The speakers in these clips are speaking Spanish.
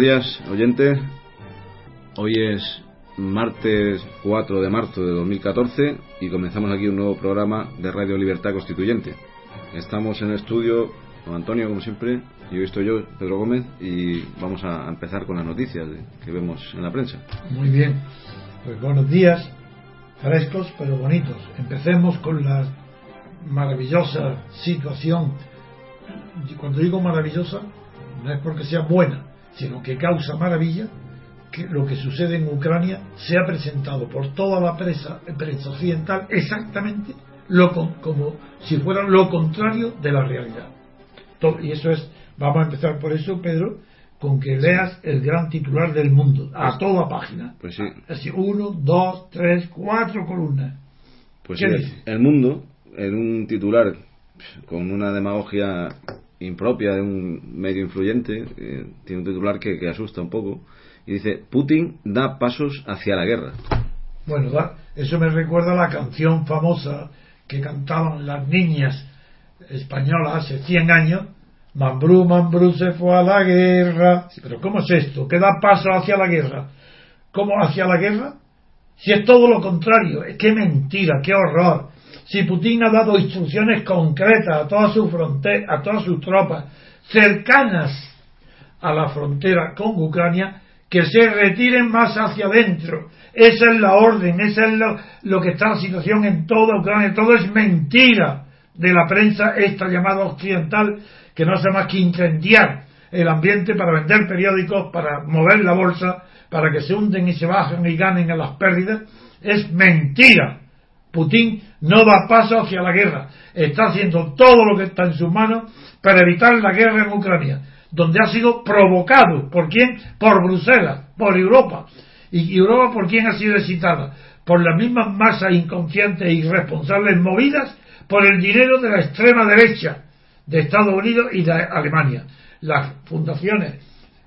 Buenos días, oyentes. Hoy es martes 4 de marzo de 2014 y comenzamos aquí un nuevo programa de Radio Libertad Constituyente. Estamos en el estudio con Antonio, como siempre, y hoy estoy yo, Pedro Gómez, y vamos a empezar con las noticias que vemos en la prensa. Muy bien. Pues buenos días, frescos pero bonitos. Empecemos con la maravillosa situación. Cuando digo maravillosa, no es porque sea buena, sino que causa maravilla que lo que sucede en Ucrania se ha presentado por toda la prensa, prensa occidental exactamente lo con- como si fuera lo contrario de la realidad. Y eso es, vamos a empezar por eso, Pedro, con que leas el gran titular del mundo, a toda página. Pues sí. Así, uno, dos, tres, cuatro columnas. Pues ¿Qué sí, dice? el mundo, en un titular con una demagogia impropia de un medio influyente, eh, tiene un titular que, asusta un poco, y dice, Putin da pasos hacia la guerra. Bueno, eso me recuerda a la canción famosa que cantaban las niñas españolas hace 100 años. Mambrú, Mambrú se fue a la guerra. Sí, Pero ¿cómo es esto? ¿Qué da paso hacia la guerra? ¿Cómo hacia la guerra? Si es todo lo contrario, qué mentira, qué horror. Si Putin ha dado instrucciones concretas a todas sus a todas sus tropas cercanas a la frontera con Ucrania que se retiren más hacia adentro. Esa es la orden, esa es lo, que está la situación en toda Ucrania. Todo es mentira de la prensa esta llamada occidental que no hace más que incendiar el ambiente para vender periódicos, para mover la bolsa, para que se hunden y se bajen y ganen a las pérdidas. Es mentira. Putin no da paso hacia la guerra. Está haciendo todo lo que está en sus manos para evitar la guerra en Ucrania, donde ha sido provocado. ¿Por quién? Por Bruselas, por Europa. ¿Y Europa por quién ha sido excitada? Por las mismas masas inconscientes e irresponsables movidas por el dinero de la extrema derecha de Estados Unidos y de Alemania. Las fundaciones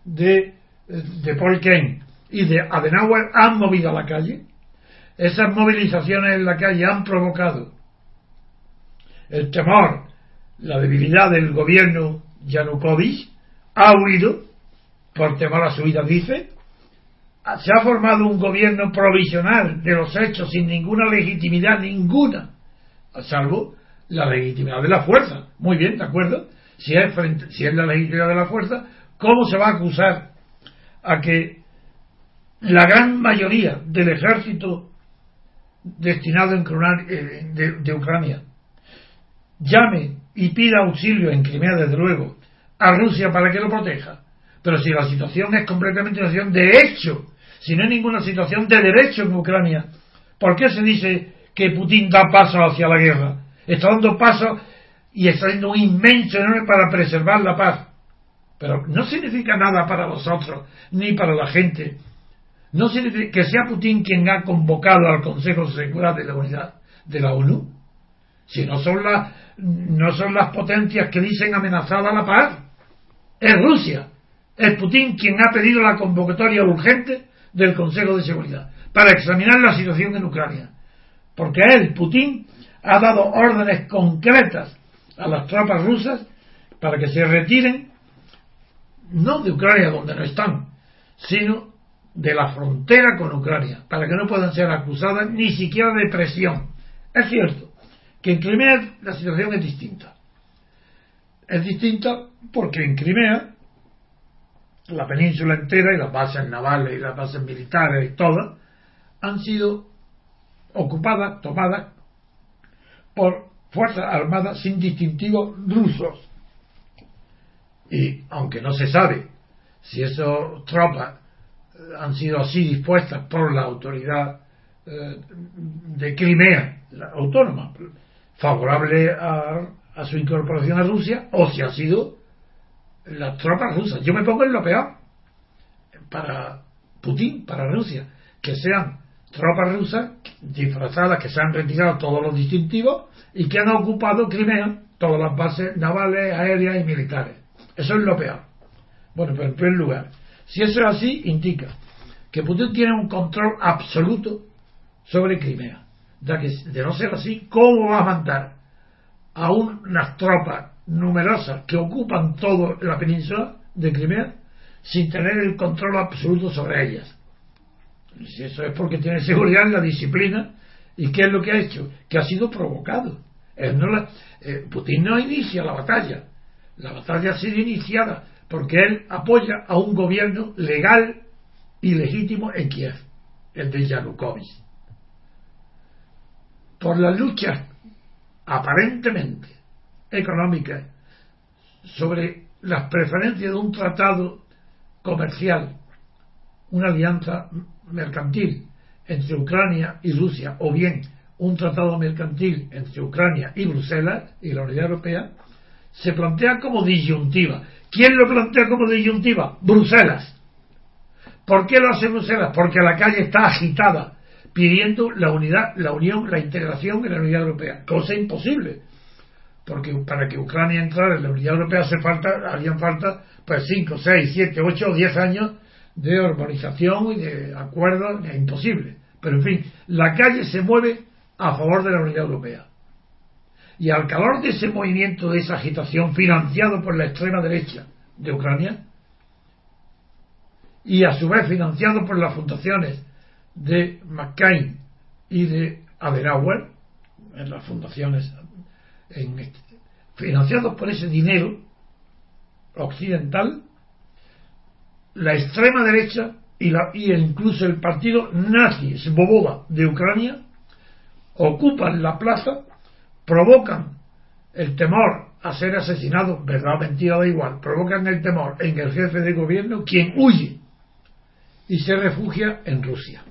de, de Paul Kane y de Adenauer han movido a la calle esas movilizaciones en la calle han provocado el temor, la debilidad del gobierno Yanukovych, ha huido por temor a su vida, dice, se ha formado un gobierno provisional de los hechos sin ninguna legitimidad, ninguna, salvo la legitimidad de la fuerza. Muy bien, ¿de acuerdo? Si es, frente- si es la legitimidad de la fuerza, ¿cómo se va a acusar a que la gran mayoría del ejército destinado en eh, de, de Ucrania llame y pida auxilio en Crimea, desde luego, a Rusia para que lo proteja. Pero si la situación es completamente una situación de hecho, si no hay ninguna situación de derecho en Ucrania, ¿por qué se dice que Putin da pasos hacia la guerra? Está dando pasos y está haciendo un inmenso enorme para preservar la paz. Pero no significa nada para vosotros, ni para la gente. No significa que sea Putin quien ha convocado al Consejo de Seguridad de la Unidad de la ONU. Si no son las, no son las potencias que dicen amenazada la paz. Es Rusia. Es Putin quien ha pedido la convocatoria urgente del Consejo de Seguridad para examinar la situación en Ucrania. Porque él, Putin, ha dado órdenes concretas a las tropas rusas para que se retiren, no de Ucrania donde no están, sino de la frontera con Ucrania, para que no puedan ser acusadas ni siquiera de presión. Es cierto que en Crimea la situación es distinta. Es distinta porque en Crimea la península entera y las bases navales y las bases militares y todas han sido ocupadas, tomadas por fuerzas armadas sin distintivos rusos. Y aunque no se sabe si esas tropas han sido así dispuestas por la autoridad eh, de Crimea, autónoma, favorable a, a su incorporación a Rusia, o si ha sido las tropas rusas. Yo me pongo en lo peor para Putin, para Rusia, que sean tropas rusas disfrazadas que se han retirado todos los distintivos y que han ocupado Crimea, todas las bases navales, aéreas y militares. Eso es lo peor. Bueno, pero en primer lugar, si eso es así, indica que Putin tiene un control absoluto sobre Crimea. Ya que de no ser así, ¿cómo va a mandar a unas tropas numerosas que ocupan toda la península de Crimea sin tener el control absoluto sobre ellas? Si eso es porque tiene seguridad en la disciplina. ¿Y qué es lo que ha hecho? Que ha sido provocado. no eh, Putin no inicia la batalla. La batalla ha sido iniciada porque él apoya a un gobierno legal y legítimo en Kiev, el de Yanukovych. Por la lucha aparentemente económica sobre las preferencias de un tratado comercial, una alianza mercantil entre Ucrania y Rusia, o bien un tratado mercantil entre Ucrania y Bruselas y la Unión Europea, se plantea como disyuntiva. ¿Quién lo plantea como disyuntiva? Bruselas. ¿Por qué lo hace Bruselas? Porque la calle está agitada, pidiendo la unidad, la unión, la integración en la Unión Europea, cosa imposible. Porque para que Ucrania entrara en la Unión Europea hace falta, harían falta pues 5, 6, 7, 8 o 10 años de urbanización y de acuerdos, es imposible. Pero en fin, la calle se mueve a favor de la Unión Europea. Y al calor de ese movimiento, de esa agitación financiado por la extrema derecha de Ucrania, y a su vez financiado por las fundaciones de McCain y de Adenauer, en las fundaciones, en, financiados por ese dinero occidental, la extrema derecha y, la, incluso el partido nazi Svoboda de Ucrania ocupan la plaza, provocan el temor a ser asesinado, verdad o mentira da igual, provocan el temor en el jefe de gobierno, quien huye y se refugia en Rusia.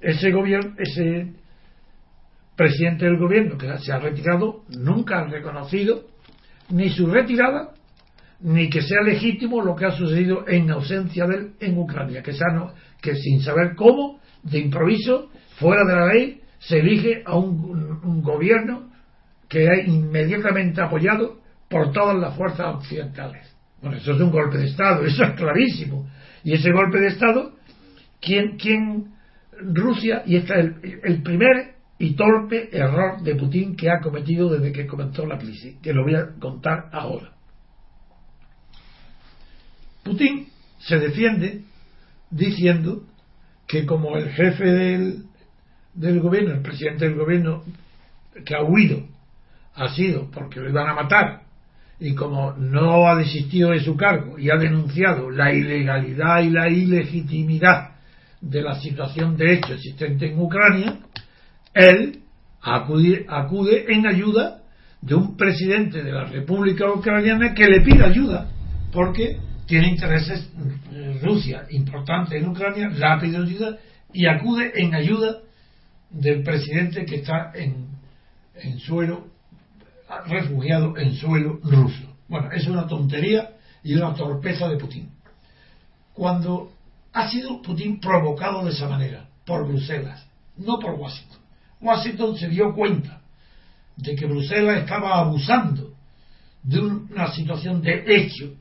Ese gobierno, ese presidente del gobierno que se ha retirado nunca ha reconocido ni su retirada ni que sea legítimo lo que ha sucedido en ausencia de él en Ucrania, que, sea que sin saber cómo, de improviso, fuera de la ley, se elige a un, un gobierno que es inmediatamente apoyado por todas las fuerzas occidentales. Bueno, eso es un golpe de Estado, eso es clarísimo. Y ese golpe de Estado, ¿quién, quién Rusia? Y este es el, el primer y torpe error de Putin que ha cometido desde que comenzó la crisis, que lo voy a contar ahora. Putin se defiende diciendo que como el jefe del, del gobierno, el presidente del gobierno que ha huido, ha sido porque lo iban a matar. Y como no ha desistido de su cargo y ha denunciado la ilegalidad y la ilegitimidad de la situación de hecho existente en Ucrania, él acude, en ayuda de un presidente de la República Ucraniana que le pide ayuda, porque tiene intereses eh, Rusia importantes en Ucrania, la pide ayuda y acude en ayuda del presidente que está en, en suelo refugiado en suelo ruso. Bueno, es una tontería y una torpeza de Putin. Cuando ha sido Putin provocado de esa manera por Bruselas, no por Washington. Washington se dio cuenta de que Bruselas estaba abusando de una situación de hecho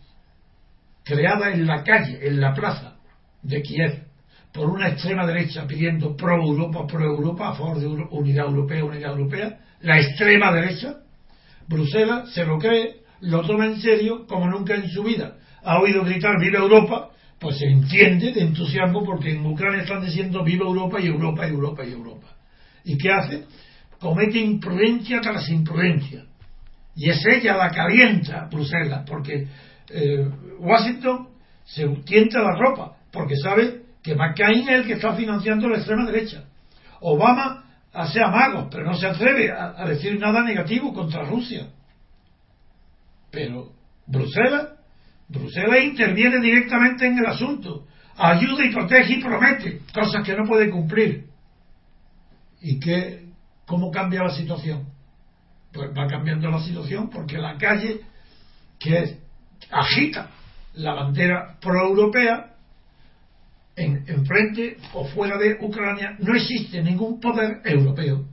creada en la calle, en la plaza de Kiev, por una extrema derecha pidiendo pro Europa, pro Europa, a favor de unidad europea, unidad europea, la extrema derecha, Bruselas se lo cree, lo toma en serio como nunca en su vida. Ha oído gritar viva Europa, pues se entiende de entusiasmo porque en Ucrania están diciendo viva Europa y Europa y Europa y Europa. ¿Y qué hace? Comete imprudencia tras imprudencia. Y es ella la que alienta Bruselas, porque eh, Washington se tienta la ropa, porque sabe que McCain es el que está financiando la extrema derecha. Obama hace amagos, pero no se atreve a decir nada negativo contra Rusia. Pero Bruselas Bruselas interviene directamente en el asunto, ayuda y protege y promete cosas que no puede cumplir. ¿Y qué, cómo cambia la situación? Pues va cambiando la situación porque la calle que agita la bandera proeuropea en, frente o fuera de Ucrania no existe ningún poder europeo.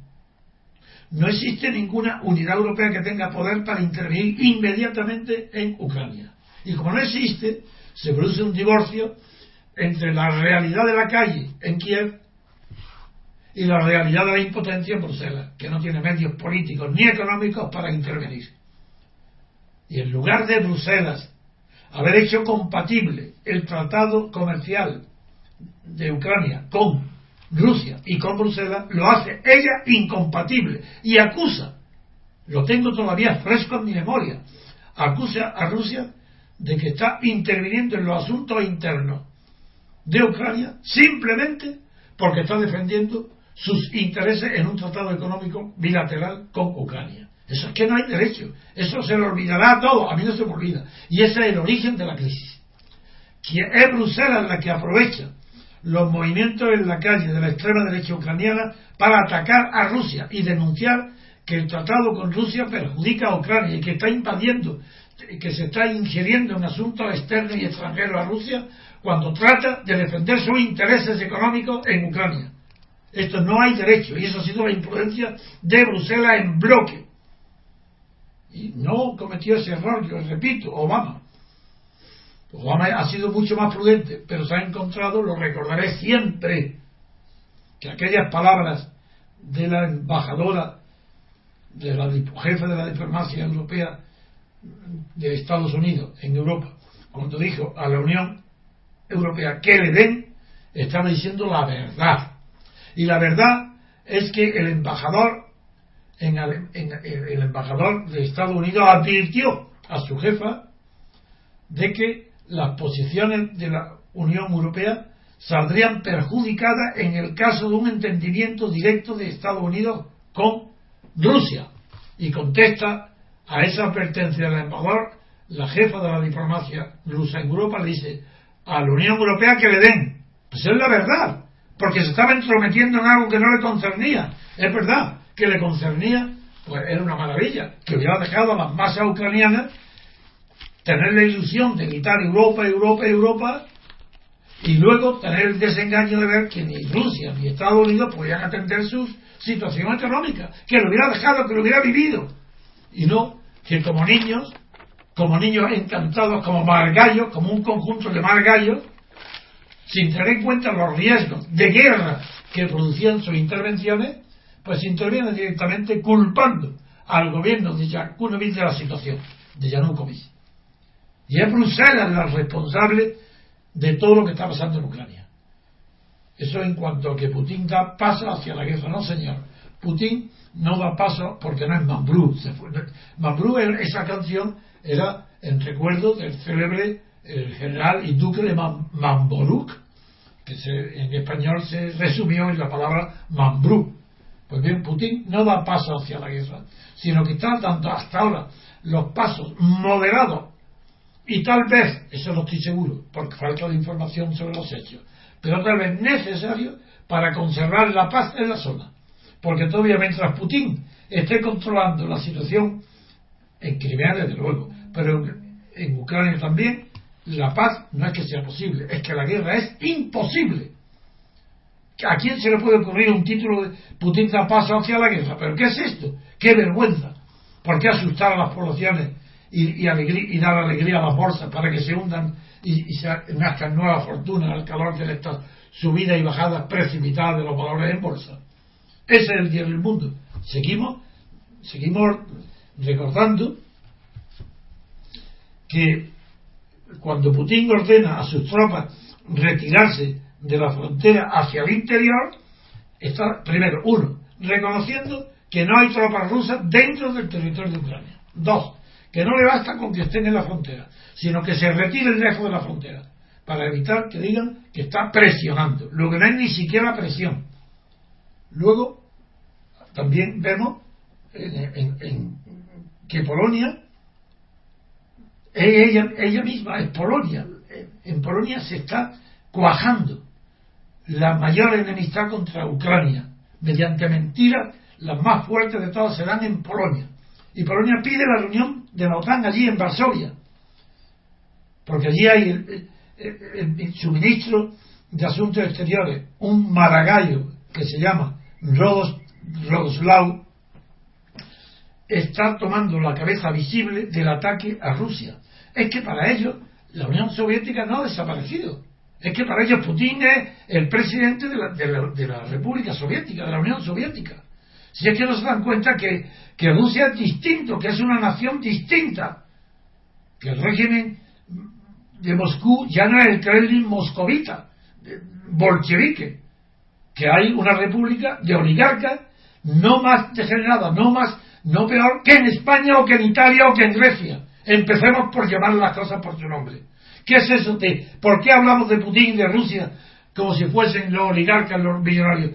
No existe ninguna unidad europea que tenga poder para intervenir inmediatamente en Ucrania. Y como no existe, se produce un divorcio entre la realidad de la calle en Kiev y la realidad de la impotencia en Bruselas, que no tiene medios políticos ni económicos para intervenir. Y en lugar de Bruselas haber hecho compatible el tratado comercial de Ucrania con Rusia y con Bruselas, lo hace ella incompatible y acusa, lo tengo todavía fresco en mi memoria, acusa a Rusia de que está interviniendo en los asuntos internos de Ucrania simplemente porque está defendiendo sus intereses en un tratado económico bilateral con Ucrania. Eso es que no hay derecho. Eso se lo olvidará a todo. A mí no se me olvida. Y ese es el origen de la crisis. Que es Bruselas la que aprovecha los movimientos en la calle de la extrema derecha ucraniana para atacar a Rusia y denunciar que el tratado con Rusia perjudica a Ucrania y que está invadiendo que se está ingiriendo en asuntos externos y extranjeros a Rusia cuando trata de defender sus intereses económicos en Ucrania. Esto no hay derecho y eso ha sido la imprudencia de Bruselas en bloque. Y no cometió ese error, yo repito, Obama. Ha sido mucho más prudente, pero se ha encontrado, lo recordaré siempre, que aquellas palabras de la embajadora, de la jefe de la diplomacia europea, de Estados Unidos en Europa, cuando dijo a la Unión Europea que le den, estaba diciendo la verdad. Y la verdad es que el embajador en, el embajador de Estados Unidos advirtió a su jefa de que las posiciones de la Unión Europea saldrían perjudicadas en el caso de un entendimiento directo de Estados Unidos con Rusia. Y contesta a esa advertencia del embajador, la jefa de la diplomacia rusa en Europa le dice a la Unión Europea que le den. Pues es la verdad, porque se estaba entrometiendo en algo que no le concernía. Es verdad que le concernía, pues era una maravilla, que hubiera dejado a las masas ucranianas tener la ilusión de gritar Europa, Europa, Europa, y luego tener el desengaño de ver que ni Rusia ni Estados Unidos podían atender su situación económica, que lo hubiera dejado, que lo hubiera vivido y no que como niños, como niños encantados, como margallos, como un conjunto de margallos, sin tener en cuenta los riesgos de guerra que producían sus intervenciones, pues intervienen directamente culpando al gobierno de Yanukovych de la situación, de Yanukovych. Y es Bruselas la responsable de todo lo que está pasando en Ucrania. Eso en cuanto a que Putin da paso hacia la guerra. No, señor. Putin no da paso porque no es Mambrú. Mambrú, esa canción era en recuerdo del célebre general y duque de Mamboruk, que en español se resumió en la palabra Mambrú. Pues bien, Putin no da paso hacia la guerra, sino que está dando hasta ahora los pasos moderados y tal vez, eso no estoy seguro, porque falta de información sobre los hechos, pero tal vez necesario para conservar la paz en la zona porque todavía mientras Putin esté controlando la situación en Crimea, desde luego, pero en Ucrania también, la paz no es que sea posible, es que la guerra es imposible. ¿A quién se le puede ocurrir un título de Putin da paso hacia la guerra? ¿Pero qué es esto? ¡Qué vergüenza! ¿Por qué asustar a las poblaciones y, y, dar alegría a las bolsas para que se hundan y, y se nazcan nuevas fortunas al calor de estas subidas y bajadas precipitadas de los valores en bolsa. Ese es el día del mundo. Seguimos, seguimos recordando que cuando Putin ordena a sus tropas retirarse de la frontera hacia el interior, está, primero, uno, reconociendo que no hay tropas rusas dentro del territorio de Ucrania. Dos, que no le basta con que estén en la frontera, sino que se retiren lejos de la frontera, para evitar que digan que está presionando. Lo que no hay ni siquiera presión. Luego, también vemos que Polonia, ella, ella misma es Polonia. En Polonia se está cuajando la mayor enemistad contra Ucrania, mediante mentiras, las más fuertes de todas serán en Polonia. Y Polonia pide la reunión de la OTAN allí en Varsovia, porque allí hay el, suministro de Asuntos Exteriores, un maragallo que se llama Rodos, Rodoslaw, está tomando la cabeza visible del ataque a Rusia. Es que para ellos la Unión Soviética no ha desaparecido. Es que para ellos Putin es el presidente de la, de la República Soviética, de la Unión Soviética. Si es que no se dan cuenta que, que Rusia es distinto, que es una nación distinta, que el régimen de Moscú ya no es el Kremlin moscovita, bolchevique, que hay una república de oligarcas no más degenerada, no más, no peor que en España o que en Italia o que en Grecia. Empecemos por llamar las cosas por su nombre. ¿Qué es eso de por qué hablamos de Putin de Rusia como si fuesen los oligarcas, los millonarios.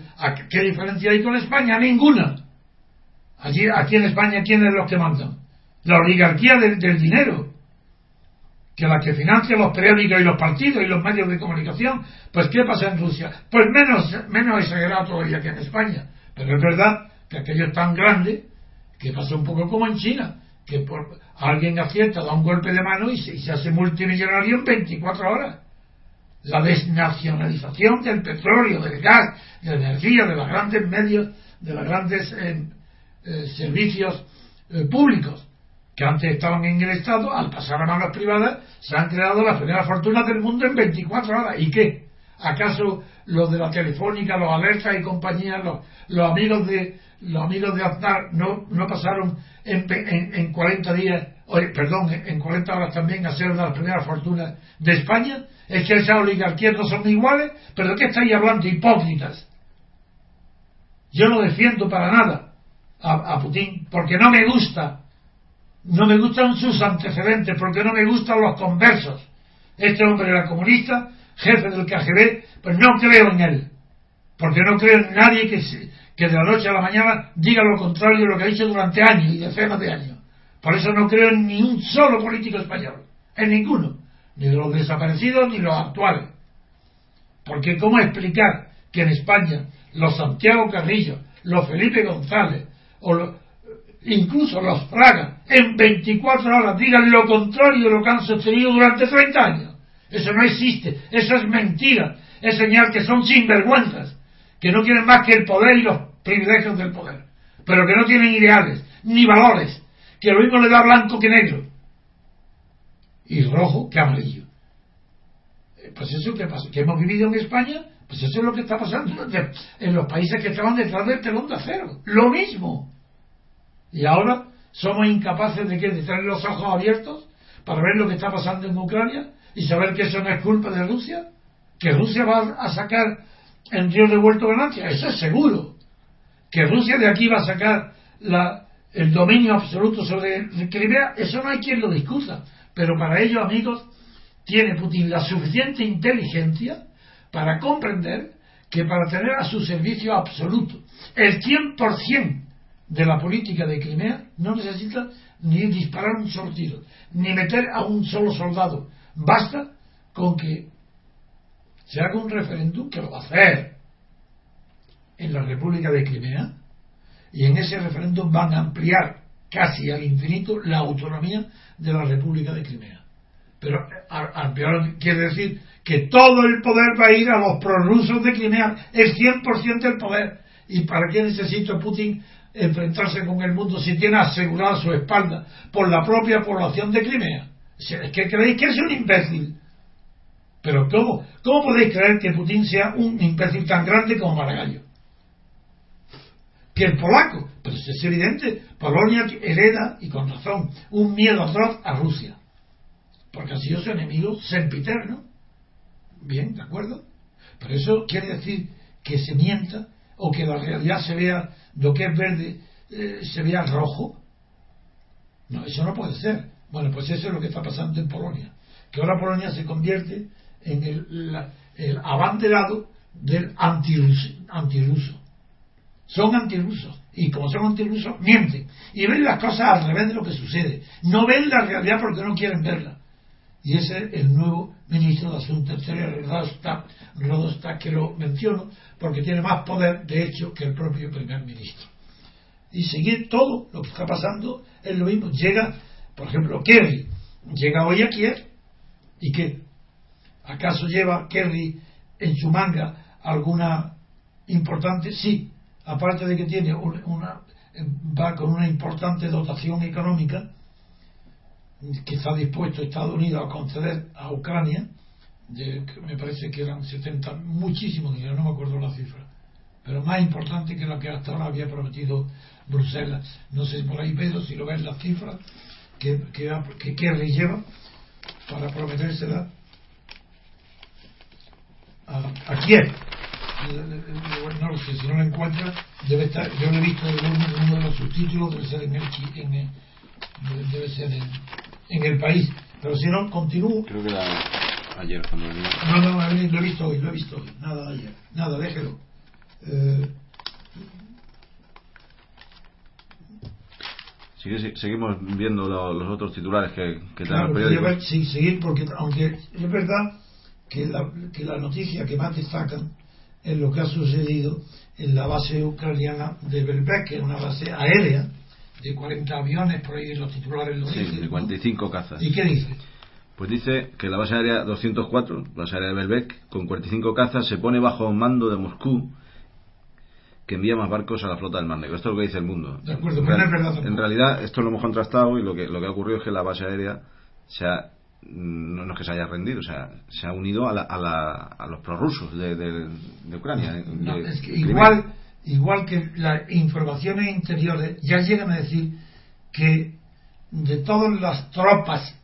¿Qué diferencia hay con España? Ninguna. Allí, aquí en España, ¿quiénes los que mandan? La oligarquía del, dinero, que la que financia los periódicos y los partidos y los medios de comunicación. Pues, ¿qué pasa en Rusia? Pues menos, menos exagerado todavía que en España. Pero es verdad que aquello es tan grande que pasa un poco como en China, que por, alguien acierta, da un golpe de mano y se, y se hace multimillonario en 24 horas la desnacionalización del petróleo, del gas, de la energía, de los grandes medios, de los grandes eh, eh, servicios eh, públicos que antes estaban en el Estado, al pasar a manos privadas, se han creado las primeras fortunas del mundo en 24 horas. ¿Y qué? ¿Acaso los de la Telefónica, los Alerta y compañía, los, los amigos de los amigos de Aznar no, no pasaron en, en, en 40 días, perdón, en 40 horas también a ser de las primeras fortunas de España? es que esas oligarquías no son iguales, pero ¿de qué estáis hablando, hipócritas? Yo no defiendo para nada a, Putin, porque no me gusta, no me gustan sus antecedentes, porque no me gustan los conversos. Este hombre era comunista, jefe del KGB, pues no creo en él, porque no creo en nadie que, que de la noche a la mañana diga lo contrario de lo que ha dicho durante años y decenas de años. Por eso no creo en ni un solo político español, en ninguno ni de los desaparecidos ni los actuales. Porque ¿cómo explicar que en España los Santiago Carrillo, los Felipe González, o incluso los Fraga, en 24 horas digan lo contrario de lo que han sostenido durante 30 años? Eso no existe, eso es mentira, es señal que son sinvergüenzas, que no quieren más que el poder y los privilegios del poder, pero que no tienen ideales, ni valores, que lo mismo le da blanco que negro, y rojo que amarillo. Eh, pues eso que pasa, que hemos vivido en España, pues eso es lo que está pasando en los países que estaban detrás del telón de acero. Lo mismo. Y ahora somos incapaces de que de tener los ojos abiertos para ver lo que está pasando en Ucrania y saber que eso no es culpa de Rusia, que Rusia va a sacar en río revuelto ganancias, eso es seguro. Que Rusia de aquí va a sacar la, el dominio absoluto sobre Crimea, eso no hay quien lo discuta. Pero para ello, amigos, tiene Putin la suficiente inteligencia para comprender que para tener a su servicio absoluto el 100% de la política de Crimea no necesita ni disparar un solo tiro, ni meter a un solo soldado. Basta con que se haga un referéndum que lo va a hacer en la República de Crimea y en ese referéndum van a ampliar casi al infinito la autonomía de la República de Crimea. Pero ampliar quiere decir que todo el poder va a ir a los prorrusos de Crimea, el 100% del poder. ¿Y para qué necesita Putin enfrentarse con el mundo si tiene asegurada su espalda por la propia población de Crimea? ¿Es que creéis que es un imbécil? Pero ¿cómo, ¿cómo podéis creer que Putin sea un imbécil tan grande como Margallo? Que el polaco, pero es evidente, Polonia hereda, y con razón, un miedo atroz a Rusia. Porque ha sido su enemigo sempiterno. Bien, ¿de acuerdo? Pero eso quiere decir que se mienta o que la realidad se vea, lo que es verde, eh, se vea rojo. No, eso no puede ser. Bueno, pues eso es lo que está pasando en Polonia. Que ahora Polonia se convierte en el, abanderado del antirruso. Son antirrusos. Y como son antirrusos, mienten. Y ven las cosas al revés de lo que sucede. No ven la realidad porque no quieren verla. Y ese es el nuevo ministro de Asuntos Exteriores, Rodostak, que lo menciono porque tiene más poder, de hecho, que el propio primer ministro. Y seguir todo lo que está pasando es lo mismo. Llega, por ejemplo, Kerry, llega hoy a Kiev y que ¿Acaso lleva Kerry en su manga alguna importante? Sí, aparte de que tiene una, va con una importante dotación económica que está dispuesto Estados Unidos a conceder a Ucrania, me parece que eran 70, muchísimo dinero, no me acuerdo la cifra, pero más importante que lo que hasta ahora había prometido Bruselas. No sé por ahí, Pedro, si lo ves las cifras que, que, que Kerry lleva para prometérsela a, quién? No lo sé, si no lo encuentra, debe estar, yo lo he visto en uno de los subtítulos, debe ser en el, en debe ser en, el país. Pero si no, continúo. Creo que era ayer cuando venía. No, no, lo he visto hoy, lo he visto hoy. Nada ayer. Nada, déjelo. Eh, seguimos viendo los otros titulares que, que claro, el Sí, seguir, porque aunque es verdad que la, que la noticia que más destacan es lo que ha sucedido en la base ucraniana de Belbek, que es una base aérea de 40 aviones, por ahí los titulares lo sí, dicen. de 45 cazas. ¿Y qué dice? Pues dice que la base aérea 204, la base aérea de Belbek, con 45 cazas, se pone bajo mando de Moscú, que envía más barcos a la flota del Mar Negro. Esto es lo que dice el mundo. De acuerdo, pero es verdad. En realidad, esto lo hemos contrastado y lo que, lo que ha ocurrido es que la base aérea se ha no, es que se haya rendido, o sea, se ha unido a, a, los prorrusos de, de, Ucrania. igual, igual que las informaciones interiores ya llegan a decir que de todas las tropas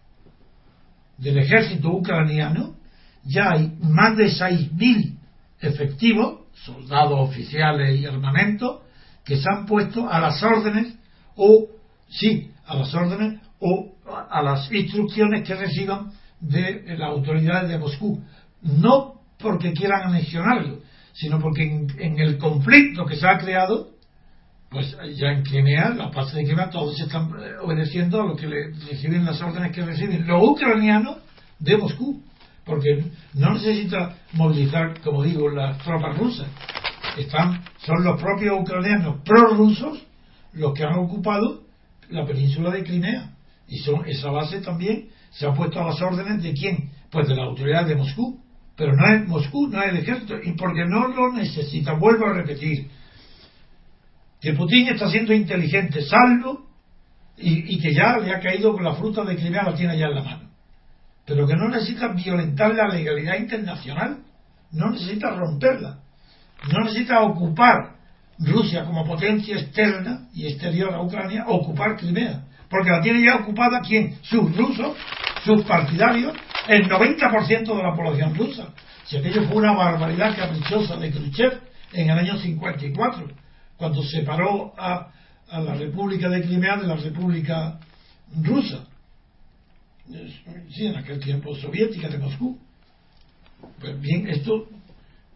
del ejército ucraniano ya hay más de 6.000 efectivos, soldados oficiales y armamento, que se han puesto a las órdenes o, sí, a las órdenes o a las instrucciones que reciban de las autoridades de Moscú. No porque quieran anexionarlo, sino porque en, el conflicto que se ha creado, pues ya en Crimea, la paz de Crimea, todos están eh, obedeciendo a lo que le reciben las órdenes que reciben los ucranianos de Moscú, porque no necesita movilizar, como digo, las tropas rusas. Están, son los propios ucranianos prorrusos los que han ocupado la península de Crimea. Y son, esa base también se ha puesto a las órdenes de quién? Pues de la autoridad de Moscú. Pero no es Moscú, no es el ejército, y porque no lo necesita. Vuelvo a repetir que Putin está siendo inteligente, salvo, y, que ya le ha caído con la fruta de Crimea, la tiene ya en la mano. Pero que no necesita violentar la legalidad internacional, no necesita romperla, no necesita ocupar Rusia como potencia externa y exterior a Ucrania, ocupar Crimea porque la tiene ya ocupada quién? Sus rusos, sus partidarios, el 90% de la población rusa. Si aquello fue una barbaridad caprichosa de Khrushchev en el año 54, cuando separó a, a la República de Crimea de la República Rusa. Sí, en aquel tiempo soviética de Moscú. Pues bien, esto,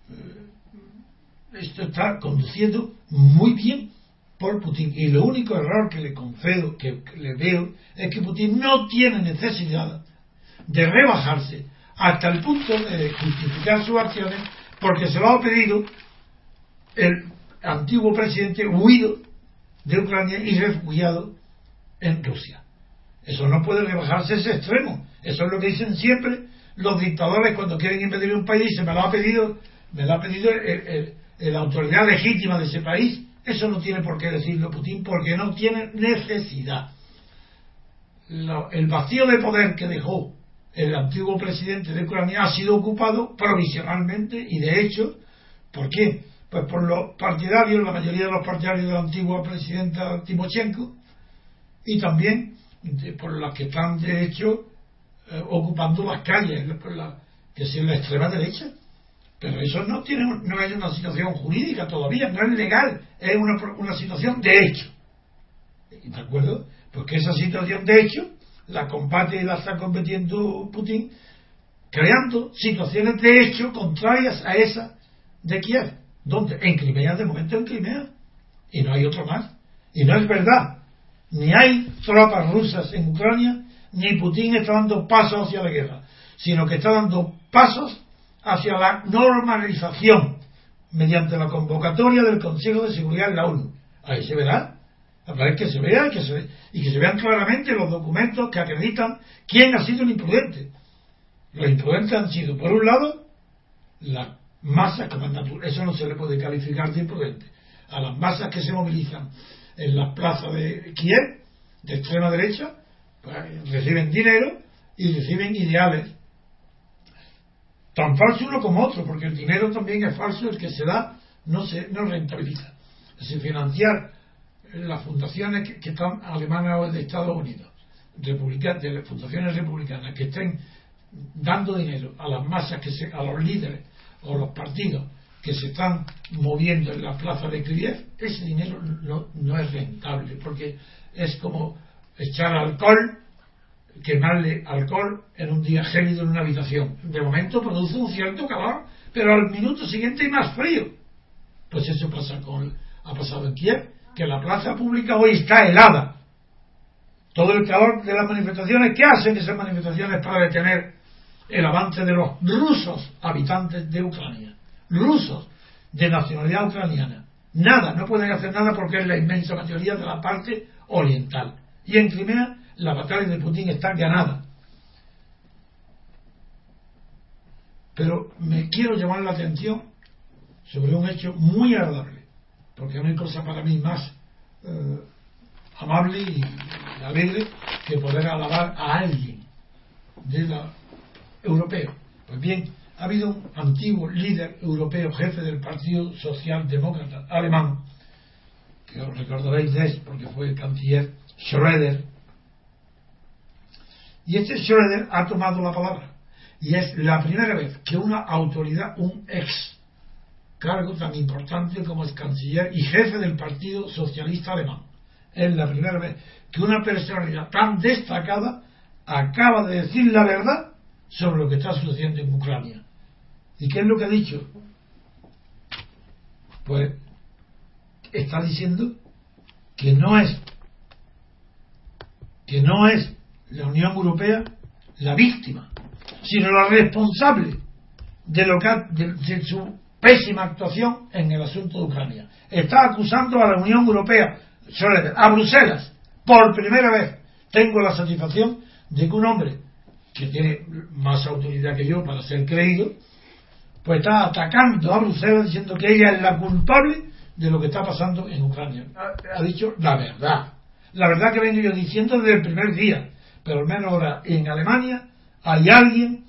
eh, esto está conduciendo muy bien por Putin. Y lo único error que le concedo, que, le veo, es que Putin no tiene necesidad de rebajarse hasta el punto de justificar sus acciones porque se lo ha pedido el antiguo presidente huido de Ucrania y refugiado en Rusia. Eso no puede rebajarse ese extremo. Eso es lo que dicen siempre los dictadores cuando quieren invadir un país. Se me lo ha pedido, me lo ha pedido la autoridad legítima de ese país Eso no tiene por qué decirlo Putin porque no tiene necesidad. el vacío de poder que dejó el antiguo presidente de Ucrania ha sido ocupado provisionalmente y de hecho, ¿por qué? Pues por los partidarios, la mayoría de los partidarios de la antigua presidenta Timochenko y también por las que están de hecho eh, ocupando las calles, que es la extrema derecha. Pero eso no tiene no es una situación jurídica todavía, no es legal, es una, una situación de hecho. ¿De acuerdo? Porque esa situación de hecho la combate y la está competiendo Putin creando situaciones de hecho contrarias a esa de Kiev. ¿Dónde? En Crimea, de momento en Crimea. Y no hay otro más. Y no es verdad. Ni hay tropas rusas en Ucrania, ni Putin está dando pasos hacia la guerra, sino que está dando pasos hacia la normalización mediante la convocatoria del Consejo de Seguridad de la ONU. Ahí se verá. Habrá que se vea que se, y que se vean claramente los documentos que acreditan quién ha sido el imprudente. Los imprudentes han sido, por un lado, las masas que Eso no se le puede calificar de imprudente. A las masas que se movilizan en las plazas de Kiev, de extrema derecha, pues, reciben dinero y reciben ideales tan falso uno como otro, porque el dinero también es falso, el que se da no se no rentabiliza. Es decir, financiar las fundaciones que, están alemanas o de Estados Unidos, republicanas, de las fundaciones republicanas, que estén dando dinero a las masas, que se, a los líderes o los partidos que se están moviendo en la plaza de Kiev, ese dinero no, no es rentable, porque es como echar alcohol quemarle alcohol en un día gélido en una habitación. De momento produce un cierto calor, pero al minuto siguiente hay más frío. Pues eso pasa con, ha pasado en Kiev, que la plaza pública hoy está helada. Todo el calor de las manifestaciones, ¿qué hacen esas manifestaciones para detener el avance de los rusos habitantes de Ucrania? Rusos de nacionalidad ucraniana. Nada, no pueden hacer nada porque es la inmensa mayoría de la parte oriental. Y en Crimea la batalla de Putin está ganada. Pero me quiero llamar la atención sobre un hecho muy agradable, porque no hay cosa para mí más eh, amable y alegre que poder alabar a alguien de la europeo. Pues bien, ha habido un antiguo líder europeo, jefe del Partido Socialdemócrata alemán, que os recordaréis de él porque fue el canciller Schröder, y este Schroeder ha tomado la palabra. Y es la primera vez que una autoridad, un ex cargo tan importante como es canciller y jefe del Partido Socialista Alemán, es la primera vez que una personalidad tan destacada acaba de decir la verdad sobre lo que está sucediendo en Ucrania. ¿Y qué es lo que ha dicho? Pues está diciendo que no es que no es la Unión Europea la víctima, sino la responsable de, lo que, de, su pésima actuación en el asunto de Ucrania. Está acusando a la Unión Europea, a Bruselas, por primera vez. Tengo la satisfacción de que un hombre que tiene más autoridad que yo para ser creído, pues está atacando a Bruselas diciendo que ella es la culpable de lo que está pasando en Ucrania. Ha, ha dicho la verdad. La verdad que vengo yo diciendo desde el primer día pero al menos ahora en Alemania hay alguien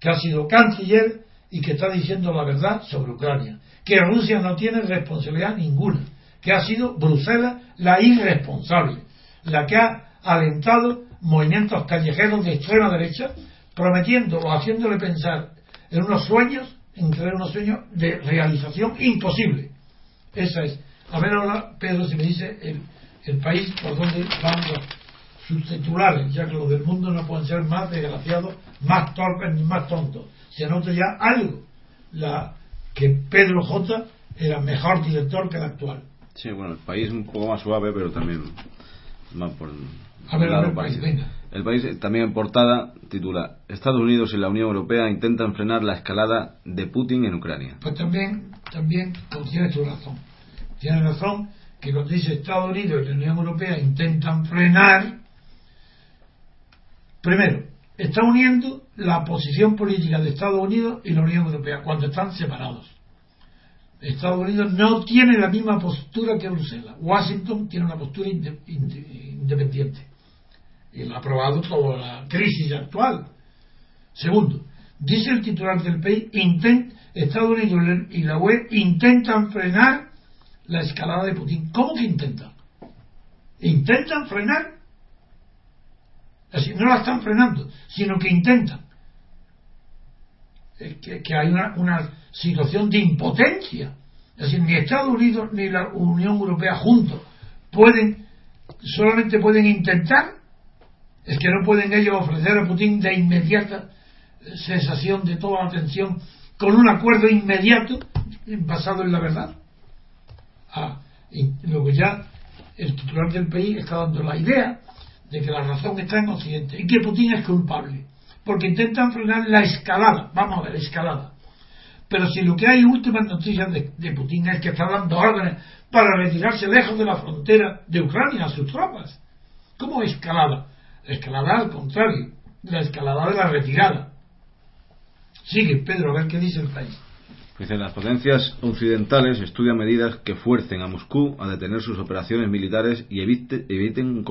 que ha sido canciller y que está diciendo la verdad sobre Ucrania, que Rusia no tiene responsabilidad ninguna, que ha sido Bruselas la irresponsable, la que ha alentado movimientos callejeros de extrema derecha, prometiendo o haciéndole pensar en unos sueños, en crear unos sueños de realización imposible. Esa es. A ver ahora, Pedro, si me dice el, el país por donde vamos sus titulares, ya que los del mundo no pueden ser más desgraciados, más torpes ni más tontos. Se nota ya algo, la que Pedro J era mejor director que el actual. Sí, bueno, el país un poco más suave, pero también más por a ver, el país, venga. El país también en portada titula Estados Unidos y la Unión Europea intentan frenar la escalada de Putin en Ucrania. Pues también, también pues tiene tu razón. Tiene razón que cuando dice Estados Unidos y la Unión Europea intentan frenar Primero, está uniendo la posición política de Estados Unidos y la Unión Europea cuando están separados. Estados Unidos no tiene la misma postura que Bruselas. Washington tiene una postura independiente. Y lo ha aprobado toda la crisis actual. Segundo, dice el titular del país, Estados Unidos y la UE intentan frenar la escalada de Putin. ¿Cómo que intentan? Intentan frenar. No la están frenando, sino que intentan. Que, que hay una, situación de impotencia. Es decir, ni Estados Unidos ni la Unión Europea juntos pueden, solamente pueden intentar, es que no pueden ellos ofrecer a Putin de inmediata sensación de toda la atención con un acuerdo inmediato basado en la verdad. Ah, y luego ya el titular del país está dando la idea de que la razón está en Occidente y que Putin es culpable, porque intentan frenar la escalada, vamos a ver, escalada. Pero si lo que hay últimas noticias de, Putin es que está dando órdenes para retirarse lejos de la frontera de Ucrania a sus tropas, ¿cómo escalada? escalada al contrario, la escalada de la retirada. Sigue, Pedro, a ver qué dice el país. Dice, las potencias occidentales estudian medidas que fuercen a Moscú a detener sus operaciones militares y evite, eviten